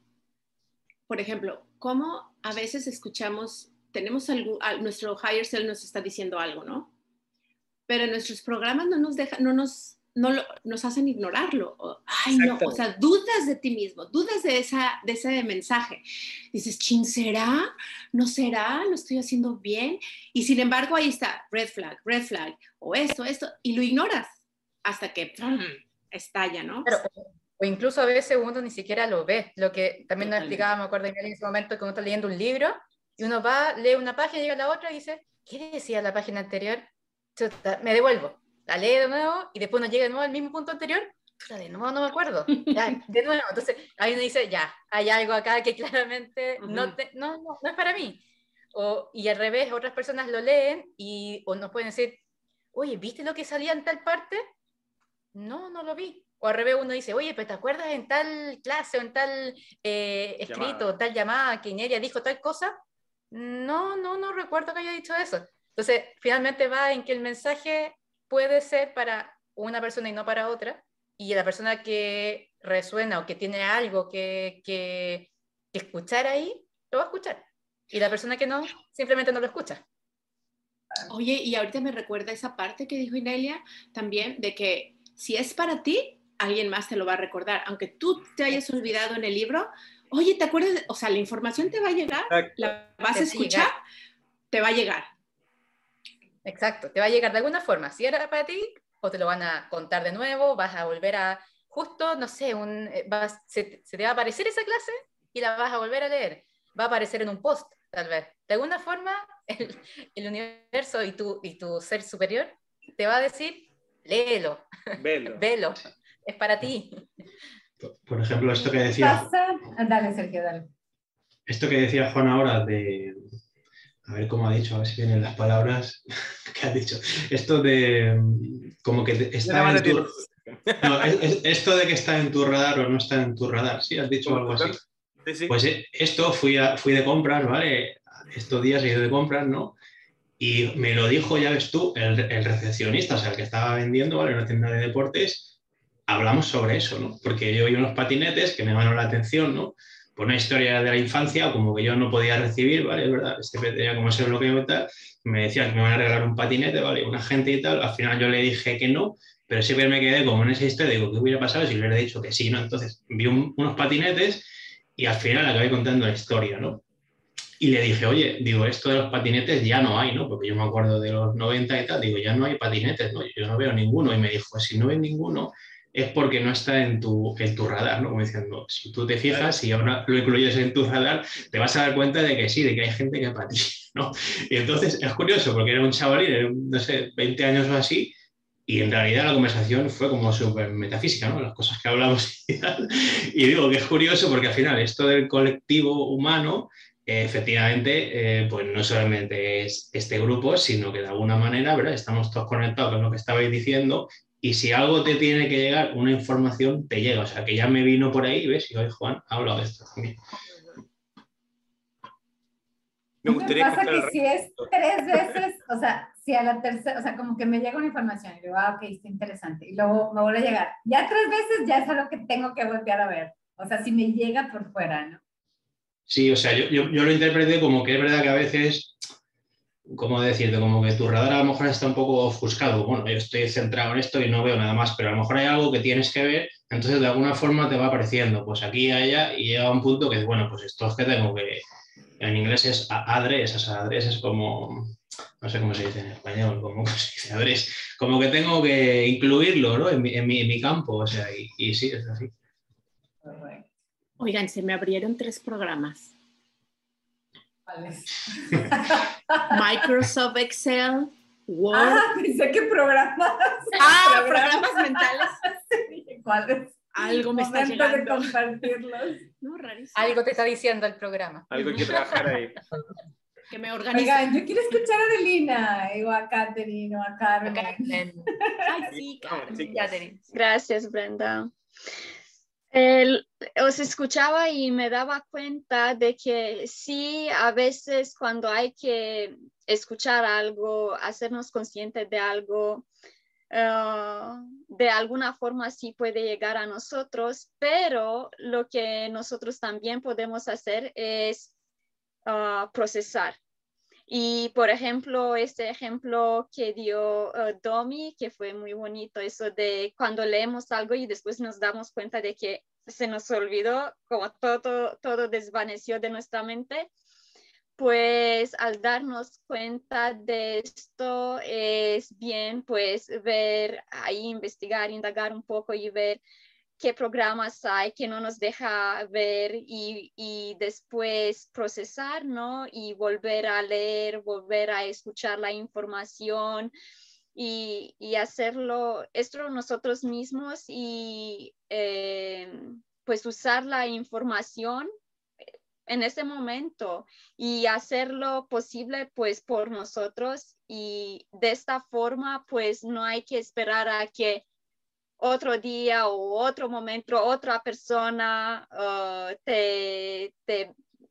por ejemplo, cómo a veces escuchamos, tenemos algo, nuestro higher self nos está diciendo algo, ¿no? Pero nuestros programas no nos deja, no nos no nos hacen ignorarlo. O, ay, no, o sea, dudas de ti mismo, dudas de, esa, de ese mensaje. Dices, ¿chin será? ¿No será? ¿Lo estoy haciendo bien? Y sin embargo, ahí está, red flag, red flag, o esto, esto, y lo ignoras hasta que estalla, ¿no? Pero O incluso a veces uno ni siquiera lo ve. Lo que también nos explicaba, me acuerdo en ese momento que uno está leyendo un libro y uno va, lee una página, llega a la otra y dice, ¿qué decía la página anterior? me devuelvo, la lee de nuevo y después uno llega de nuevo al mismo punto anterior. De nuevo no me acuerdo. de nuevo. Entonces ahí uno dice, ya, hay algo acá que claramente no, no, no, no, es para mí. O, y al revés, otras personas lo leen y o nos pueden decir, oye, ¿viste lo que salía en tal parte? No, no lo vi. O al revés uno dice, oye, pero ¿te acuerdas en tal clase o en tal eh, escrito, tal llamada que Ineria dijo tal cosa? No, no, no recuerdo que haya dicho eso. Entonces, finalmente va en que el mensaje puede ser para una persona y no para otra, y la persona que resuena o que tiene algo que, que, que escuchar ahí, lo va a escuchar. Y la persona que no, simplemente no lo escucha. Oye, y ahorita me recuerda esa parte que dijo Inelia también, de que si es para ti, alguien más te lo va a recordar. Aunque tú te hayas olvidado en el libro, oye, ¿te acuerdas? O sea, la información te va a llegar, la vas a escuchar, te va a llegar. Exacto, te va a llegar de alguna forma. Si era para ti, o te lo van a contar de nuevo, vas a volver a, justo, no sé, un, eh, vas, se, te va a aparecer esa clase y la vas a volver a leer. Va a aparecer en un post, tal vez. De alguna forma, el, el universo y tu, y tu ser superior te va a decir, léelo, Velo. Velo es para ti. Por ejemplo, esto que decía. Dale, Sergio, dale. Esto que decía Juan ahora de. A ver cómo ha dicho, a ver si vienen las palabras que ha dicho. Esto de. Como que está en tu. No, esto de que está en tu radar o no está en tu radar, ¿sí? ¿Has dicho algo así? Pues eh, esto fui, a, fui de compras, ¿vale? Estos días he ido de compras, ¿no? Y me lo dijo, ya ves tú, el, el recepcionista, o sea, el que estaba vendiendo, ¿vale? En una tienda de deportes, hablamos sobre eso, ¿no? Porque yo vi unos patinetes que me llamaron la atención, ¿no? Por una historia de la infancia, como que yo no podía recibir, ¿vale? Es verdad, este tenía como ese bloqueo y tal, me decían que me van a regalar un patinete, ¿vale? Una gente y tal, al final yo le dije que no, pero siempre me quedé como en esa historia, digo, ¿qué hubiera pasado si le hubiera dicho que sí, ¿no? Entonces vi unos patinetes y al final acabé contando la historia, ¿no? Y le dije, oye, digo, esto de los patinetes ya no hay, ¿no? Porque yo me acuerdo de los 90 y tal, digo, ya no hay patinetes, ¿no? Yo no veo ninguno. Y me dijo, si no ves ninguno, es porque no está en tu, en tu radar, ¿no? Como diciendo, si tú te fijas y ahora lo incluyes en tu radar, te vas a dar cuenta de que sí, de que hay gente que para ti, ¿no? Y entonces es curioso, porque era un chavalín, no sé, 20 años o así, y en realidad la conversación fue como súper metafísica, ¿no? Las cosas que hablamos y tal. Y digo que es curioso porque al final esto del colectivo humano, efectivamente, eh, pues no solamente es este grupo, sino que de alguna manera, ¿verdad? Estamos todos conectados con lo que estabais diciendo y si algo te tiene que llegar, una información te llega. O sea, que ya me vino por ahí, ¿ves? Y hoy Juan ha hablado de esto también. Me gustaría pasa que si es tres veces, o sea, si a la tercera, o sea, como que me llega una información y digo, ah, ok, está interesante, y luego me vuelve a llegar. Ya tres veces ya es algo que tengo que voltear a ver. O sea, si me llega por fuera, ¿no? Sí, o sea, yo, yo, yo lo interpreté como que es verdad que a veces ¿cómo decirte? Como que tu radar a lo mejor está un poco ofuscado. Bueno, yo estoy centrado en esto y no veo nada más, pero a lo mejor hay algo que tienes que ver, entonces de alguna forma te va apareciendo, pues aquí y allá, y llega un punto que, bueno, pues esto es que tengo que, en inglés es adres, o sea, adres es como, no sé cómo se dice en español, como se dice adres, como que tengo que incluirlo, ¿no? En mi, en mi, campo, o sea, y, y sí, es así. Oigan, se me abrieron tres programas. Microsoft Excel, Word. Ah, pensé que programas. Ah, programas, mentales. ¿Cuáles? Algo me está llegando. de compartirlos. No, rarísimo. Algo te está diciendo el programa. Algo hay que trabajar ahí. que me organice. Oigan, yo quiero escuchar a Adelina, o a Katherine, o a Carmen. Ay, sí, Carmen. Gracias, Brenda os escuchaba y me daba cuenta de que sí, a veces cuando hay que escuchar algo, hacernos conscientes de algo, ah, de alguna forma sí puede llegar a nosotros, pero lo que nosotros también podemos hacer es ah, procesar. Y por ejemplo, este ejemplo que dio uh, Domi, que fue muy bonito, eso de cuando leemos algo y después nos damos cuenta de que se nos olvidó, como todo, todo desvaneció de nuestra mente, pues al darnos cuenta de esto es bien pues ver ahí, investigar, indagar un poco y ver qué programas hay que no nos deja ver y, y, después procesar, ¿no? Y volver a leer, volver a escuchar la información y, y hacerlo esto nosotros mismos y eh, pues usar la información en ese momento y hacerlo posible pues por nosotros y de esta forma pues no hay que esperar a que otro día o otro momento otra persona uh, te,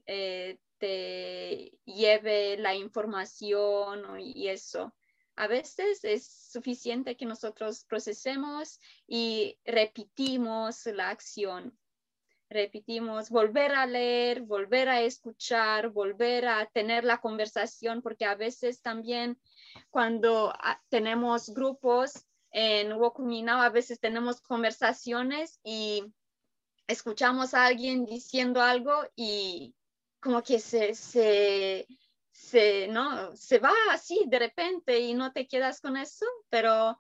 eh, te, lleve la información y eso. A veces es suficiente que nosotros procesemos y repetimos la acción repetimos, volver a leer, volver a escuchar, volver a tener la conversación, porque a veces también cuando ah, tenemos grupos en Wokuminao, a veces tenemos conversaciones y escuchamos a alguien diciendo algo y como que se, se, se, ¿no? se va así de repente y no te quedas con eso, pero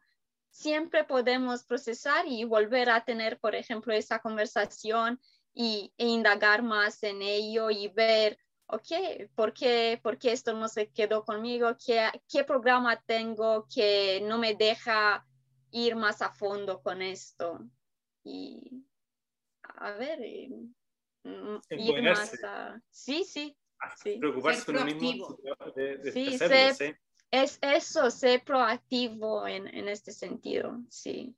siempre podemos procesar y volver a tener, por ejemplo, esa conversación y, e indagar más en ello y ver, ok, ¿por qué, ¿por qué esto no se quedó conmigo? ¿Qué, ¿Qué programa tengo que no me deja ir más a fondo con esto? Y a ver, mm, ir más a... Sí, sí. sí. Preocuparse por mismo. sí, es eso, ser proactivo en, en este sentido, sí.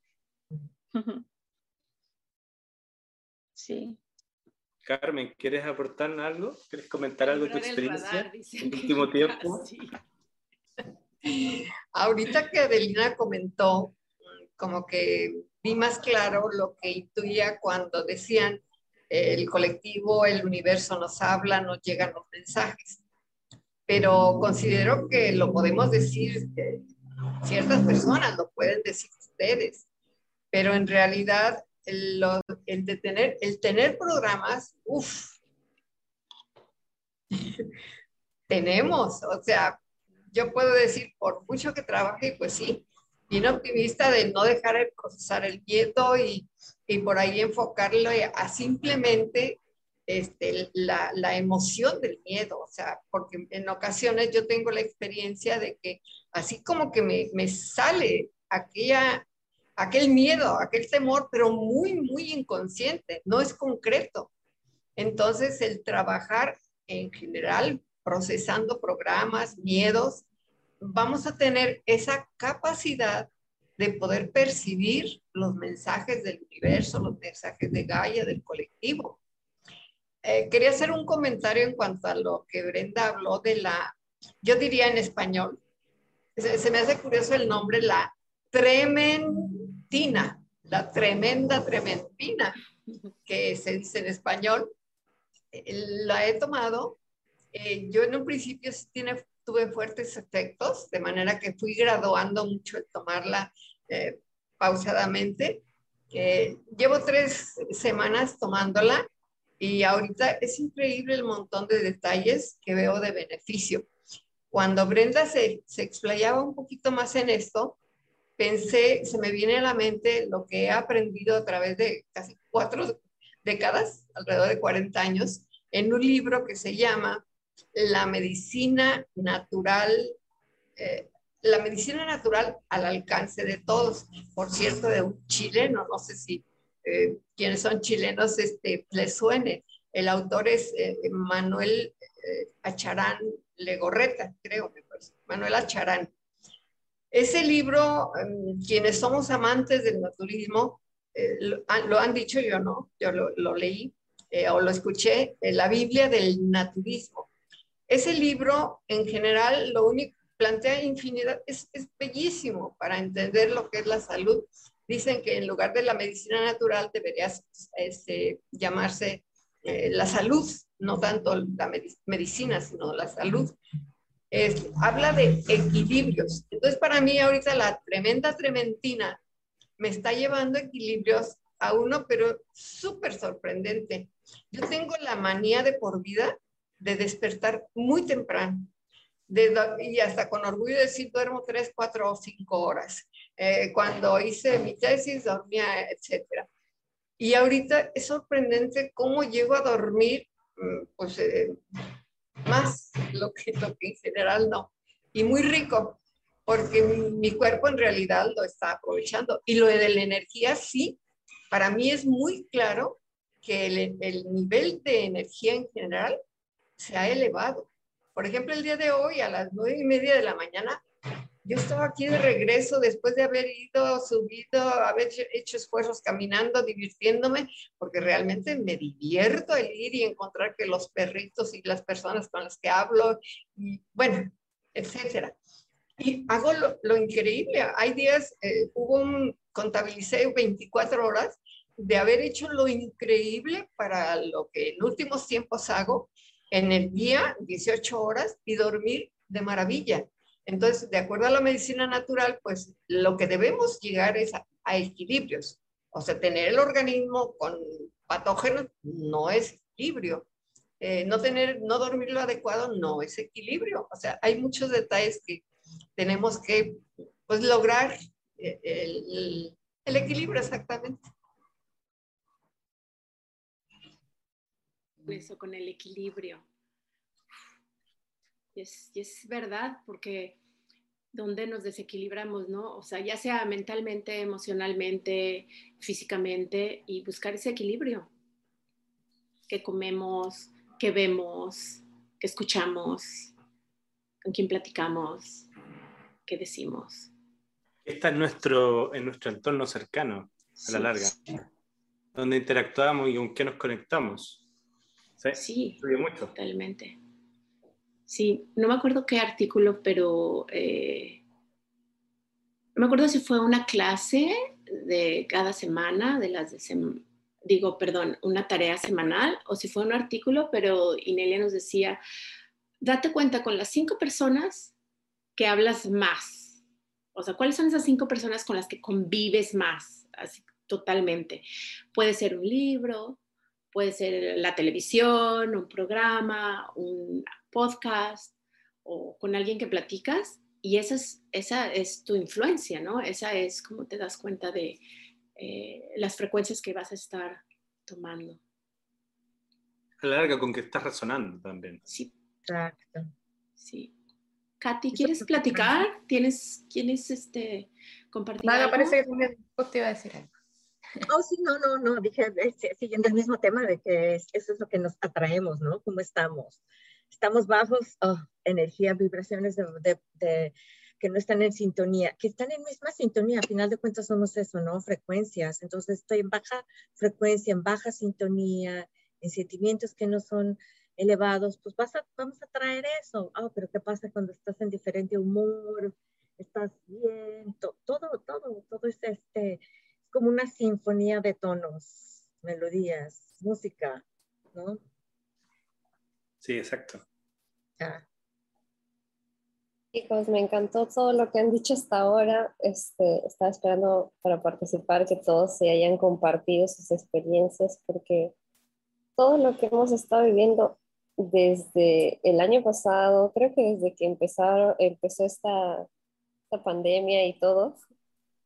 sí. Carmen, ¿quieres aportar algo? ¿Quieres comentar algo de tu experiencia en el último tiempo? Ahorita que Adelina comentó, como que vi más claro lo que intuía cuando decían el colectivo, el universo nos habla, nos llegan los mensajes. Pero considero que lo podemos decir, ciertas personas lo pueden decir ustedes, pero en realidad el, el, tener, el tener programas, uff, tenemos, o sea, yo puedo decir, por mucho que trabaje, pues sí, bien optimista de no dejar de procesar el miedo y, y por ahí enfocarlo a simplemente este, la, la, emoción del miedo, o sea, porque en ocasiones yo tengo la experiencia de que así como que me, me sale aquella aquel miedo, aquel temor, pero muy, muy inconsciente, no es concreto. Entonces, el trabajar en general, procesando programas, miedos, vamos a tener esa capacidad de poder percibir los mensajes del universo, los mensajes de Gaia, del colectivo. Eh, quería hacer un comentario en cuanto a lo que Brenda habló de la, yo diría en español, se, me hace curioso el nombre, la tremen, Tina, la tremenda trementina, que se dice en español, eh, la he tomado. Eh, yo en un principio tiene, tuve fuertes efectos, de manera que fui graduando mucho en tomarla eh, pausadamente. llevo tres semanas tomándola y ahorita es increíble el montón de detalles que veo de beneficio. Cuando Brenda se, se explayaba un poquito más en esto, pensé, se me viene a la mente lo que he aprendido a través de casi cuatro décadas, alrededor de 40 años, en un libro que se llama La medicina natural, eh, la medicina natural al alcance de todos. Por cierto, de un chileno, no sé si eh, quienes son chilenos este, les suene. El autor es eh, Manuel Acharán Legorreta, creo que. Manuel Acharán. Ese libro, em, quienes somos amantes del naturismo, eh, lo, han dicho yo, ¿no? Yo lo, leí eh, o lo escuché, la Biblia del naturismo. Ese libro, en general, lo único plantea infinidad, es, es bellísimo para entender lo que es la salud. Dicen que en lugar de la medicina natural debería este, llamarse la salud, no tanto la medicina, sino la salud habla de equilibrios. Entonces, para mí ahorita la tremenda trementina me está llevando equilibrios a uno, pero súper sorprendente. Yo tengo la manía de por vida de despertar muy temprano. y hasta con orgullo decir, duermo tres, cuatro o cinco horas. Eh, cuando hice mi tesis, dormía, etcétera. Y ahorita es sorprendente cómo llego a dormir, mm, pues, eh, más lo que, lo en general no. Y muy rico, porque mi, cuerpo en realidad lo está aprovechando. Y lo de la energía, sí, para mí es muy claro que el nivel de energía en general se ha elevado. Por ejemplo, el día de hoy a las nueve y media de la mañana yo estaba aquí de regreso después de haber ido, subido, haber hecho esfuerzos caminando, divirtiéndome, porque realmente me divierto el ir y encontrar que los perritos y las personas con las que hablo, bueno, etcétera. Y hago lo, increíble. Hay días, eh, hubo un, contabilicé 24 horas de haber hecho lo increíble para lo que en últimos tiempos hago, en el día 18 horas y dormir de maravilla. Entonces, de acuerdo a la medicina natural, pues lo que debemos llegar es a, equilibrios. O sea, tener el organismo con patógenos no es equilibrio. Eh, no tener, no dormir lo adecuado no es equilibrio. O sea, hay muchos detalles que tenemos que pues, lograr eh, el, el equilibrio exactamente. Eso con el equilibrio. Y es, es verdad, porque donde nos desequilibramos, ¿no? O sea, ya sea mentalmente, emocionalmente, físicamente, y buscar ese equilibrio. ¿Qué comemos? ¿Qué vemos? ¿Qué escuchamos? ¿Con quién platicamos? ¿Qué decimos? Está en nuestro, en nuestro entorno cercano, a la larga, donde interactuamos y con qué nos conectamos. Sí, sí mucho. totalmente. Sí, no me acuerdo qué artículo, pero eh, no me acuerdo si fue una clase de cada semana, de las de digo, perdón, una tarea semanal, o si fue un artículo, pero Inelia nos decía, date cuenta con las cinco personas que hablas más. O sea, ¿cuáles son esas cinco personas con las que convives más? Así, totalmente. Puede ser un libro, puede ser la televisión, un programa, un podcast o con alguien que platicas y esa es, esa es tu influencia, ¿no? Esa es como te das cuenta de eh, las frecuencias que vas a estar tomando. A la larga, con que estás razonando también. Sí. Exacto. Sí. Katy, ¿quieres platicar? ¿Tienes, ¿Quieres este, compartir Nada, parece que también te iba a decir algo. Oh, sí, no, no, no, dije, este, siguiendo el mismo tema de que eso es lo que nos atraemos, ¿no? ¿Cómo estamos? estamos bajos, oh, energía, vibraciones de, de, que no están en sintonía, que están en misma sintonía, a final de cuentas somos eso, ¿no? Frecuencias, entonces estoy en baja frecuencia, en baja sintonía, en sentimientos que no son elevados, pues vas a, vamos a traer eso. Ah, pero ¿qué pasa cuando estás en diferente humor? Estás bien, todo, todo, todo es este, es como una sinfonía de tonos, melodías, música, ¿no? Sí, exacto. Chicos, me encantó todo lo que han dicho hasta ahora. Este, estaba esperando para participar que todos se hayan compartido sus experiencias porque todo lo que hemos estado viviendo desde el año pasado, creo que desde que empezaron, empezó esta, esta pandemia y todo,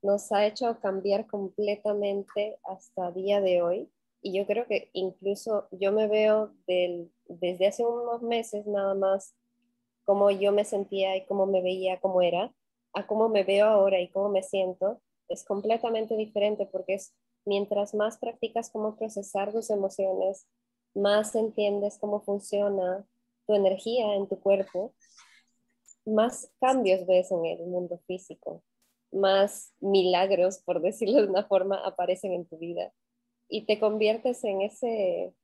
nos ha hecho cambiar completamente hasta día de hoy. Y yo creo que incluso yo me veo del desde hace unos meses nada más cómo yo me sentía y cómo me veía, cómo era, a cómo me veo ahora y cómo me siento, es completamente diferente porque es mientras más practicas cómo procesar tus emociones, más entiendes cómo funciona tu energía en tu cuerpo, más cambios ves en el mundo físico, más milagros, por decirlo de una forma, aparecen en tu vida y te conviertes en ese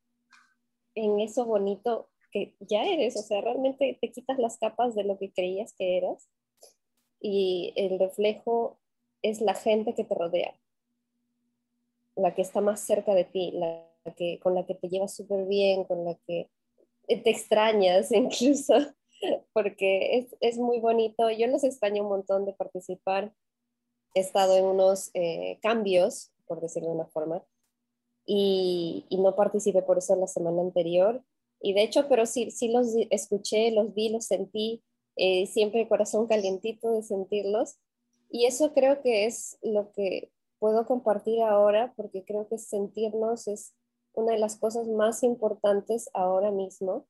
en eso bonito que ya eres, o sea, realmente te quitas las capas de lo que creías que eras y el reflejo es la gente que te rodea, la que está más cerca de ti, la que, con la que te llevas súper bien, con la que te extrañas incluso, porque es, es, muy bonito. Yo los extraño un montón de participar. He estado en unos eh, cambios, por decirlo de una forma, y, no participé por eso la semana anterior. Y de hecho, pero sí, sí los escuché, los vi, los sentí, eh, siempre corazón calientito de sentirlos. Y eso creo que es lo que puedo compartir ahora porque creo que sentirnos es una de las cosas más importantes ahora mismo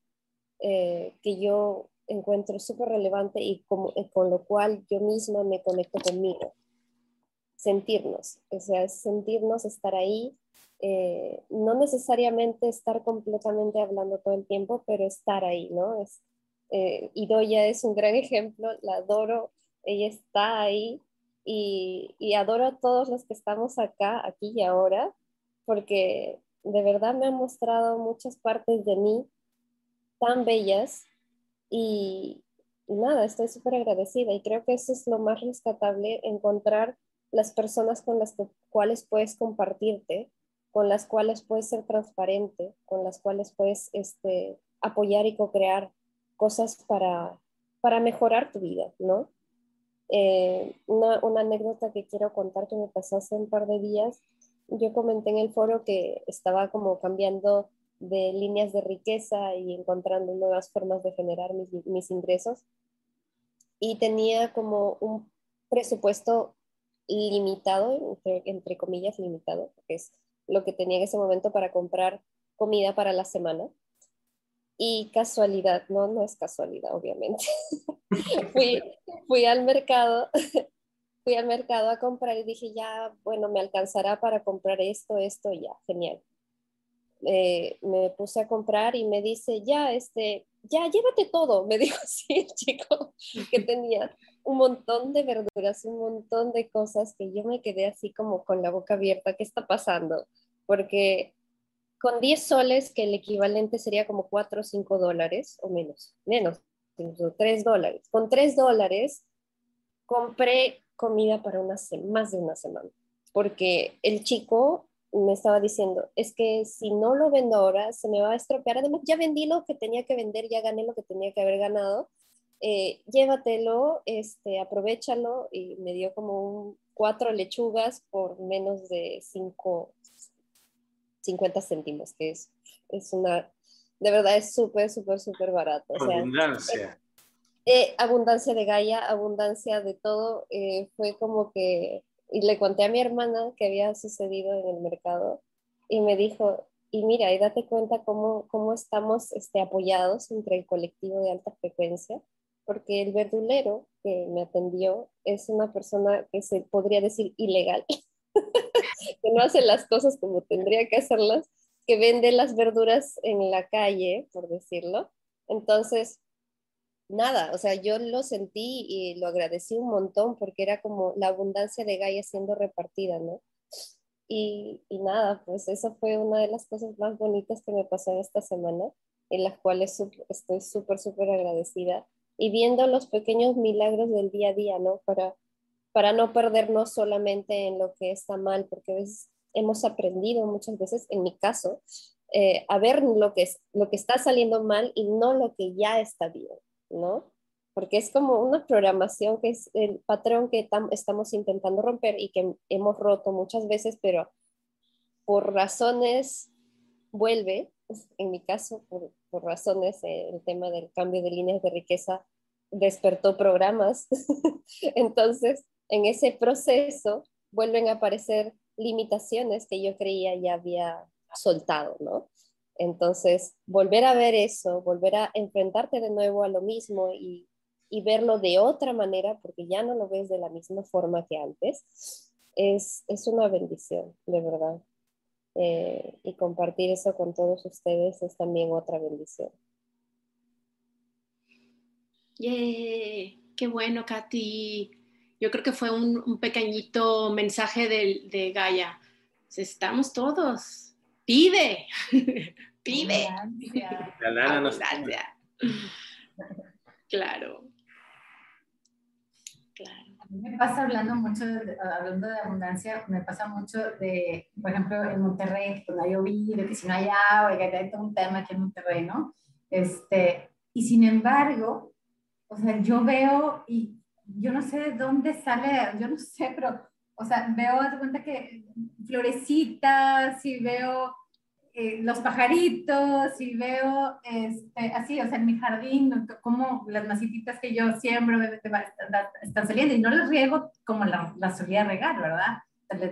eh, que yo encuentro súper relevante y con lo cual yo misma me conecto conmigo. Sentirnos, o sea, sentirnos, estar ahí, eh, no necesariamente estar completamente hablando todo el tiempo, pero estar ahí, ¿no? Es, eh, Idoya es un gran ejemplo, la adoro, ella está ahí y, y adoro a todos los que estamos acá, aquí y ahora, porque de verdad me han mostrado muchas partes de mí tan bellas y, nada, estoy súper agradecida y creo que eso es lo más rescatable, encontrar las personas con las cuales puedes compartirte, con las cuales puedes ser transparente, con las cuales puedes este, apoyar y co-crear cosas para, para mejorar tu vida, ¿no? Eh, una, una, anécdota que quiero contar que me pasó hace un par de días, yo comenté en el foro que estaba como cambiando de líneas de riqueza y encontrando nuevas formas de generar mis, ingresos. Y tenía como un presupuesto limitado, entre, comillas limitado, que es lo que tenía en ese momento para comprar comida para la semana. Y casualidad, no, no es casualidad, obviamente. fui, fui al mercado, fui al mercado a comprar y dije, ya, bueno, me alcanzará para comprar esto, esto, ya, genial. Eh, me puse a comprar y me dice, ya, este, ya, llévate todo, me dijo así el chico, que tenía un montón de verduras, un montón de cosas que yo me quedé así como con la boca abierta, ¿qué está pasando? Porque con 10 soles, que el equivalente sería como 4 o 5 dólares, o menos, menos, 3 dólares, con 3 dólares compré comida para una más de una semana, porque el chico me estaba diciendo, es que si no lo vendo ahora, se me va a estropear. Además, ya vendí lo que tenía que vender, ya gané lo que tenía que haber ganado. Eh, llévatelo, este, aprovechalo y me dio como un, cuatro lechugas por menos de cinco, 50 céntimos, que es, es una, de verdad es súper, súper, súper barato. abundancia. Eh, eh, abundancia de Gaia, abundancia de todo. fue como que y le conté a mi hermana que había sucedido en el mercado y me dijo, y mira, y date cuenta cómo, cómo estamos este, apoyados entre el colectivo de alta frecuencia, porque el verdulero que me atendió es una persona que se podría decir ilegal, que no hace las cosas como tendría que hacerlas, que vende las verduras en la calle, por decirlo. Entonces, nada, o sea, yo lo sentí y lo agradecí un montón porque era como la abundancia de Gaia siendo repartida, ¿no? Y, y nada, pues eso fue una de las cosas más bonitas que me pasó en esta semana, en las cuales estoy súper, súper agradecida y viendo los pequeños milagros del día a día, ¿no? Para, para no perdernos solamente en lo que está mal, porque a veces hemos aprendido muchas veces, en mi caso, eh, a ver lo que, es, lo que está saliendo mal y no lo que ya está bien. ¿no? Porque es como una programación que es el patrón que estamos intentando romper y que hemos roto muchas veces, pero por razones vuelve, en mi caso, por, razones, eh, el tema del cambio de líneas de riqueza despertó programas. Entonces, en ese proceso vuelven a aparecer limitaciones que yo creía ya había soltado, ¿no? Entonces, volver a ver eso, volver a enfrentarte de nuevo a lo mismo y, verlo de otra manera, porque ya no lo ves de la misma forma que antes, es, una bendición, de verdad. Eh, y compartir eso con todos ustedes es también otra bendición. ¡Yay! ¡Qué bueno, Katy! Yo creo que fue un, pequeñito mensaje de, de Gaia. Estamos todos. Pide. Pide. La lana nos. Claro. Me pasa hablando mucho, de, hablando de abundancia, me pasa mucho de, por ejemplo, en Monterrey, cuando hay llovido, que si no hay agua, que hay todo un tema aquí en Monterrey, ¿no? Este, y sin embargo, o sea, yo veo y yo no sé de dónde sale, yo no sé, pero, o sea, veo, de cuenta que florecitas y veo eh, los pajaritos y veo este, así, o sea, en mi jardín, como las macetitas que yo siembro están saliendo y no las riego como las la solía regar, ¿verdad?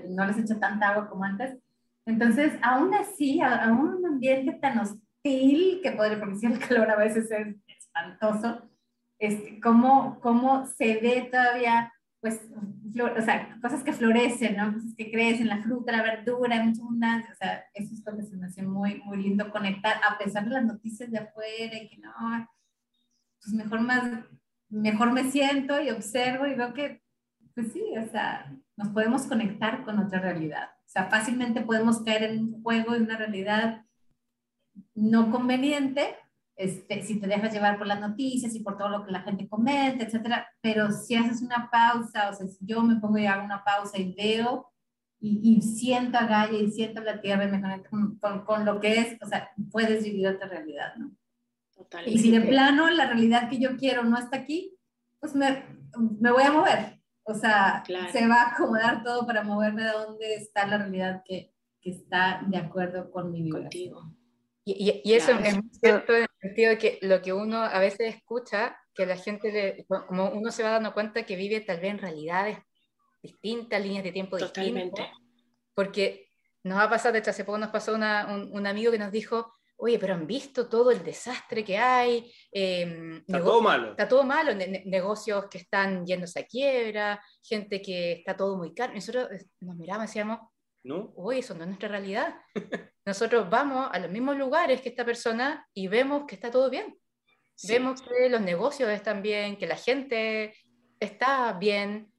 no les echa tanta agua como antes. Entonces, aún así, a, a un ambiente tan hostil, que podría, porque si el calor a veces es espantoso, este, cómo, cómo se ve todavía, pues, o sea, cosas que florecen, ¿no? Cosas que crecen, la fruta, la verdura, mucha abundancia, o sea, eso es lo que se me hace muy, muy lindo conectar, a pesar de las noticias de afuera y que no, pues mejor más, mejor me siento y observo y veo que, pues sí, o sea, nos podemos conectar con otra realidad. O sea, fácilmente podemos caer en un juego, en una realidad no conveniente, este, si te dejas llevar por las noticias y por todo lo que la gente comenta, etcétera, pero si haces una pausa, o sea, si yo me pongo y hago una pausa y veo y, y siento a Gaia y siento la tierra y me conecto con, con, lo que es, o sea, puedes vivir otra realidad, ¿no? Totalmente. Y si de plano la realidad que yo quiero no está aquí, pues me, me voy a mover. O sea, se va a acomodar todo para moverme de donde está la realidad que, que está de acuerdo con mi vida. Contigo. Y, y, eso es muy cierto en el sentido de que lo que uno a veces escucha, que la gente, le, como uno se va dando cuenta que vive tal vez en realidades distintas, líneas de tiempo Totalmente. distintas. Porque nos ha pasado, de hecho hace poco nos pasó una, un, un, amigo que nos dijo, oye, pero han visto todo el desastre que hay. Eh, está todo malo. Está todo malo, ne negocios que están yéndose a quiebra, gente que está todo muy caro. Nosotros eh, nos miramos y decíamos, ¿no? Uy, eso no es nuestra realidad. Nosotros vamos a los mismos lugares que esta persona y vemos que está todo bien. Vemos que los negocios están bien, que la gente está bien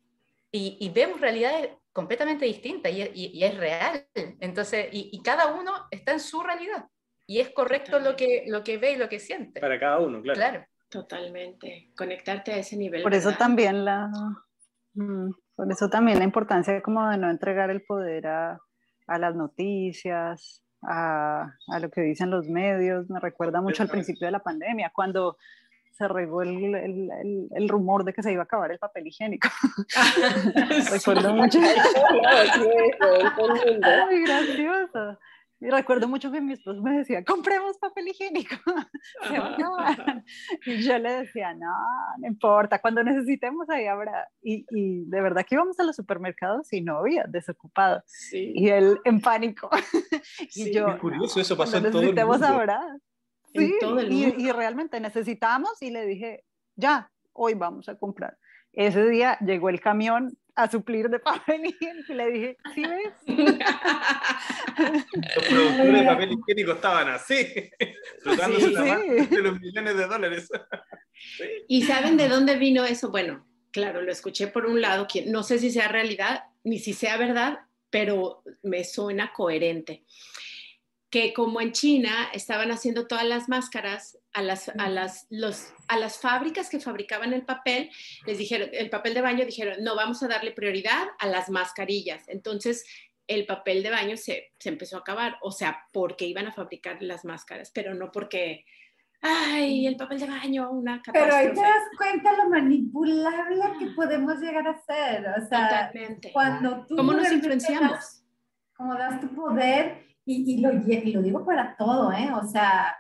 y, y vemos realidades completamente distintas y, y, y es real. Entonces, y, cada uno está en su realidad y es correcto lo que, lo que ve y lo que siente. Para cada uno, claro. Claro. Totalmente. Conectarte a ese nivel. Por eso también la... Mm, por eso también la importancia como de no entregar el poder a, a las noticias, a, a, lo que dicen los medios. Me recuerda mucho al principio de la pandemia, cuando se regó el, el, el, el, rumor de que se iba a acabar el papel higiénico. recuerdo mucho. Muy gracioso. Y recuerdo mucho que mi esposo me decía, compremos papel higiénico. y yo le decía, no, no importa, cuando necesitemos ahí habrá. Y, y de verdad que íbamos a los supermercados y no había, desocupado. Sí. Y él en pánico. y sí, yo, curioso, eso pasó en todo el mundo. Habrá. Sí, en todo el mundo. Y, y realmente necesitamos y le dije, ya, hoy vamos a comprar. Ese día llegó el camión a suplir de papel higiénico y le dije, ¿sí ves? Los productores de papel higiénico estaban así, tratándose sí, sí. de los millones de dólares. ¿Y saben de dónde vino eso? Bueno, claro, lo escuché por un lado, que no sé si sea realidad ni si sea verdad, pero me suena coherente que como en China estaban haciendo todas las máscaras a las, a las, los, a las fábricas que fabricaban el papel, les dijeron, el papel de baño dijeron, no, vamos a darle prioridad a las mascarillas. Entonces, el papel de baño se, se empezó a acabar, o sea, porque iban a fabricar las máscaras, pero no porque, ay, el papel de baño, una catástrofe. Pero ahí te das cuenta lo manipulable que podemos llegar a ser, o sea, Totalmente. cuando tú... ¿Cómo nos influenciamos? Como das tu poder y, y, lo, y, lo, digo para todo, ¿eh? O sea,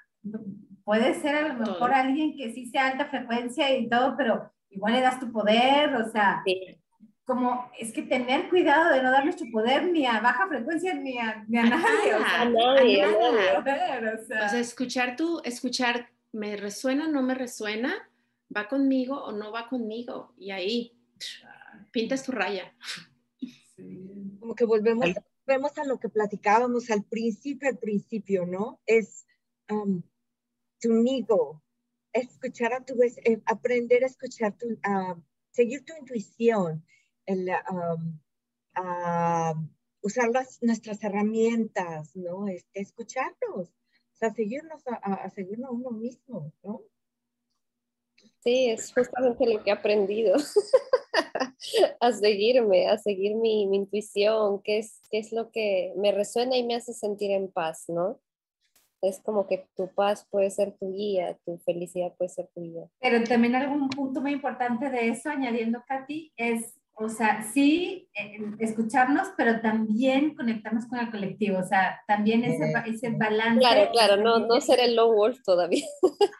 puede ser a lo mejor todo. alguien que sí sea alta frecuencia y todo, pero igual le das tu poder, o sea, sí. como es que tener cuidado de no dar nuestro poder ni a baja frecuencia ni a, ni a, a nadie. O sea, a nadie, a nadie. Poder, o, sea. o sea, escuchar tú, escuchar, ¿me resuena, no me resuena? ¿Va conmigo o no va conmigo? Y ahí pintas tu raya. Sí. Como que volvemos vemos a lo que platicábamos al principio, al principio, ¿no? Es um, tu nigo, escuchar a tu vez, eh, aprender a escuchar tu, uh, seguir tu intuición, el, uh, usar las, nuestras herramientas, ¿no? Este, escucharnos, o sea, seguirnos a, a seguirnos a uno mismo, ¿no? Sí, es justamente lo que he aprendido. a seguirme, a seguir mi, mi intuición, qué es, qué es lo que me resuena y me hace sentir en paz, ¿no? Es como que tu paz puede ser tu guía, tu felicidad puede ser tu guía. Pero también algún punto muy importante de eso, añadiendo, Katy, es, o sea, sí, escucharnos, pero también conectarnos con el colectivo, o sea, también ese, ese balance. Claro, claro, no, no ser el lone wolf todavía.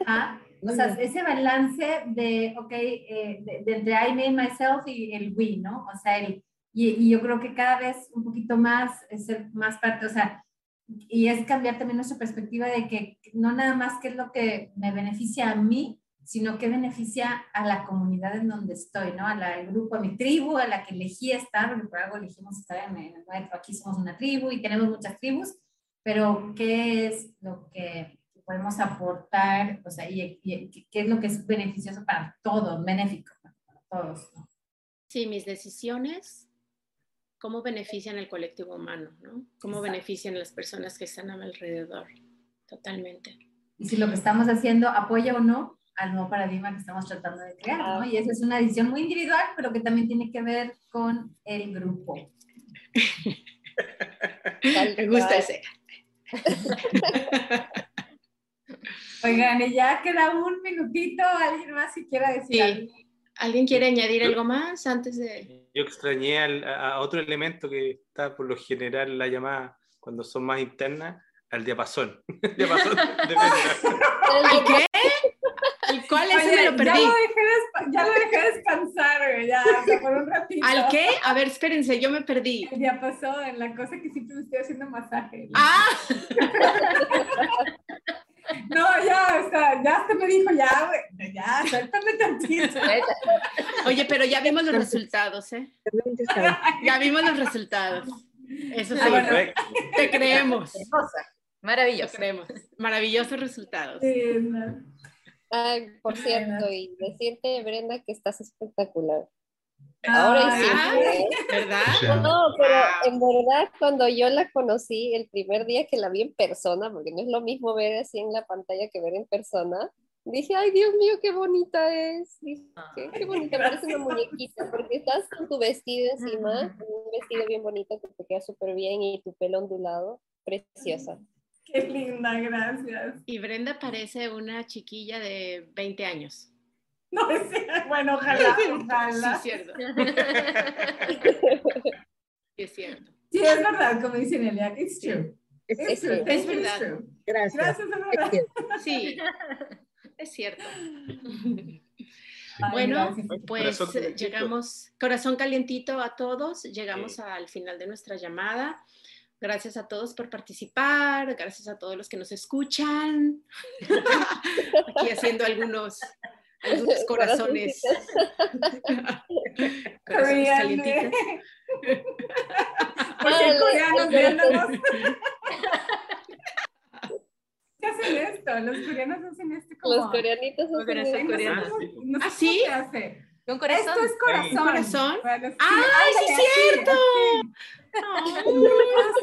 Ah, o sea, ese balance de, ok, eh, de, de, de, I, me, myself y el we, ¿no? O sea, el, y, yo creo que cada vez un poquito más es ser más parte, o sea, y es cambiar también nuestra perspectiva de que no nada más qué es lo que me beneficia a mí, sino que beneficia a la comunidad en donde estoy, ¿no? al grupo, a mi tribu, a la que elegí estar, porque por algo elegimos estar en el aquí somos una tribu y tenemos muchas tribus, pero ¿qué es lo que podemos aportar? O sea, y, qué es lo que es beneficioso para todos, benéfico para todos, ¿no? Sí, mis decisiones, cómo benefician el colectivo humano, ¿no? Cómo benefician a las personas que están a mi alrededor, totalmente. Y si lo que estamos haciendo apoya o no al nuevo paradigma que estamos tratando de crear, ¿no? Y esa es una decisión muy individual, pero que también tiene que ver con el grupo. Me gusta ese. Oigan, y ya queda un minutito, alguien más si quiere decir algo? ¿Alguien quiere añadir algo más antes de...? Yo extrañé a otro elemento que está por lo general en la llamada cuando son más internas, al diapasón. diapasón de ¿Al qué? ¿Cuál es? Oye, lo perdí. Ya lo dejé, descansar, ya, por un ratito. ¿Al qué? A ver, espérense, yo me perdí. El diapasón, en la cosa que siempre me estoy haciendo masaje. ¡Ah! No, ya, o sea, ya hasta me dijo, ya, güey, ya, suéltame tantito. Oye, pero ya vimos los resultados, ¿eh? Ya vimos los resultados. Eso sí, te creemos. Maravilloso. Te creemos. Maravillosos resultados. Ay, por cierto, y decirte, Brenda, que estás espectacular. Ahora. ¿eh? ¿Verdad? No, pero en verdad, cuando yo la conocí, el primer día que la vi en persona, porque no es lo mismo ver así en la pantalla que ver en persona, dije, ay, Dios mío, qué bonita es. Dije, qué bonita, parece una muñequita, porque estás con tu vestido encima, un vestido bien bonito que te queda súper bien y tu pelo ondulado, preciosa. Qué linda, gracias. Y Brenda parece una chiquilla de 20 años. No es bueno, ojalá, ojalá. Sí, es cierto. sí, es cierto. Sí, es verdad, como dice Nelia, it's true. Es, true. es verdad. Gracias. Gracias, verdad. Sí, es cierto. bueno, pues llegamos, corazón calientito a todos, llegamos al final de nuestra llamada. Gracias a todos por participar, gracias a todos los que nos escuchan. Aquí haciendo algunos, algunos corazones. corazones calientitos. Porque coreanos viéndonos. ¿Qué hacen esto? Los coreanos hacen esto como... Los coreanitos hacen esto. ¿Ah, sí? ¿Qué hace? ¿Con corazón? Esto es corazón. ¿Corazón? Bueno, sí. ¡Ay, sí es cierto!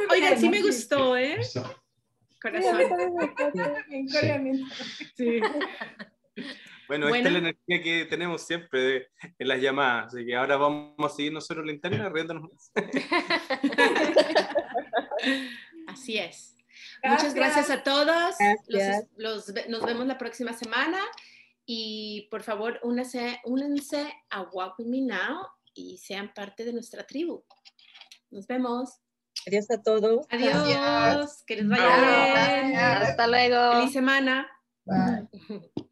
Oigan, sí me gustó, ¿eh? Corazón. Sí. Bueno, esta es la energía que tenemos siempre de, en las llamadas, así que ahora vamos a seguir nosotros la interna riéndonos más. Así es. Muchas gracias a todos. Los, nos vemos la próxima semana y por favor únanse, únanse a Walk With Me Now y sean parte de nuestra tribu. Nos vemos. Adiós a todos. Adiós. Que les vaya bien. Hasta luego. Feliz semana. Bye.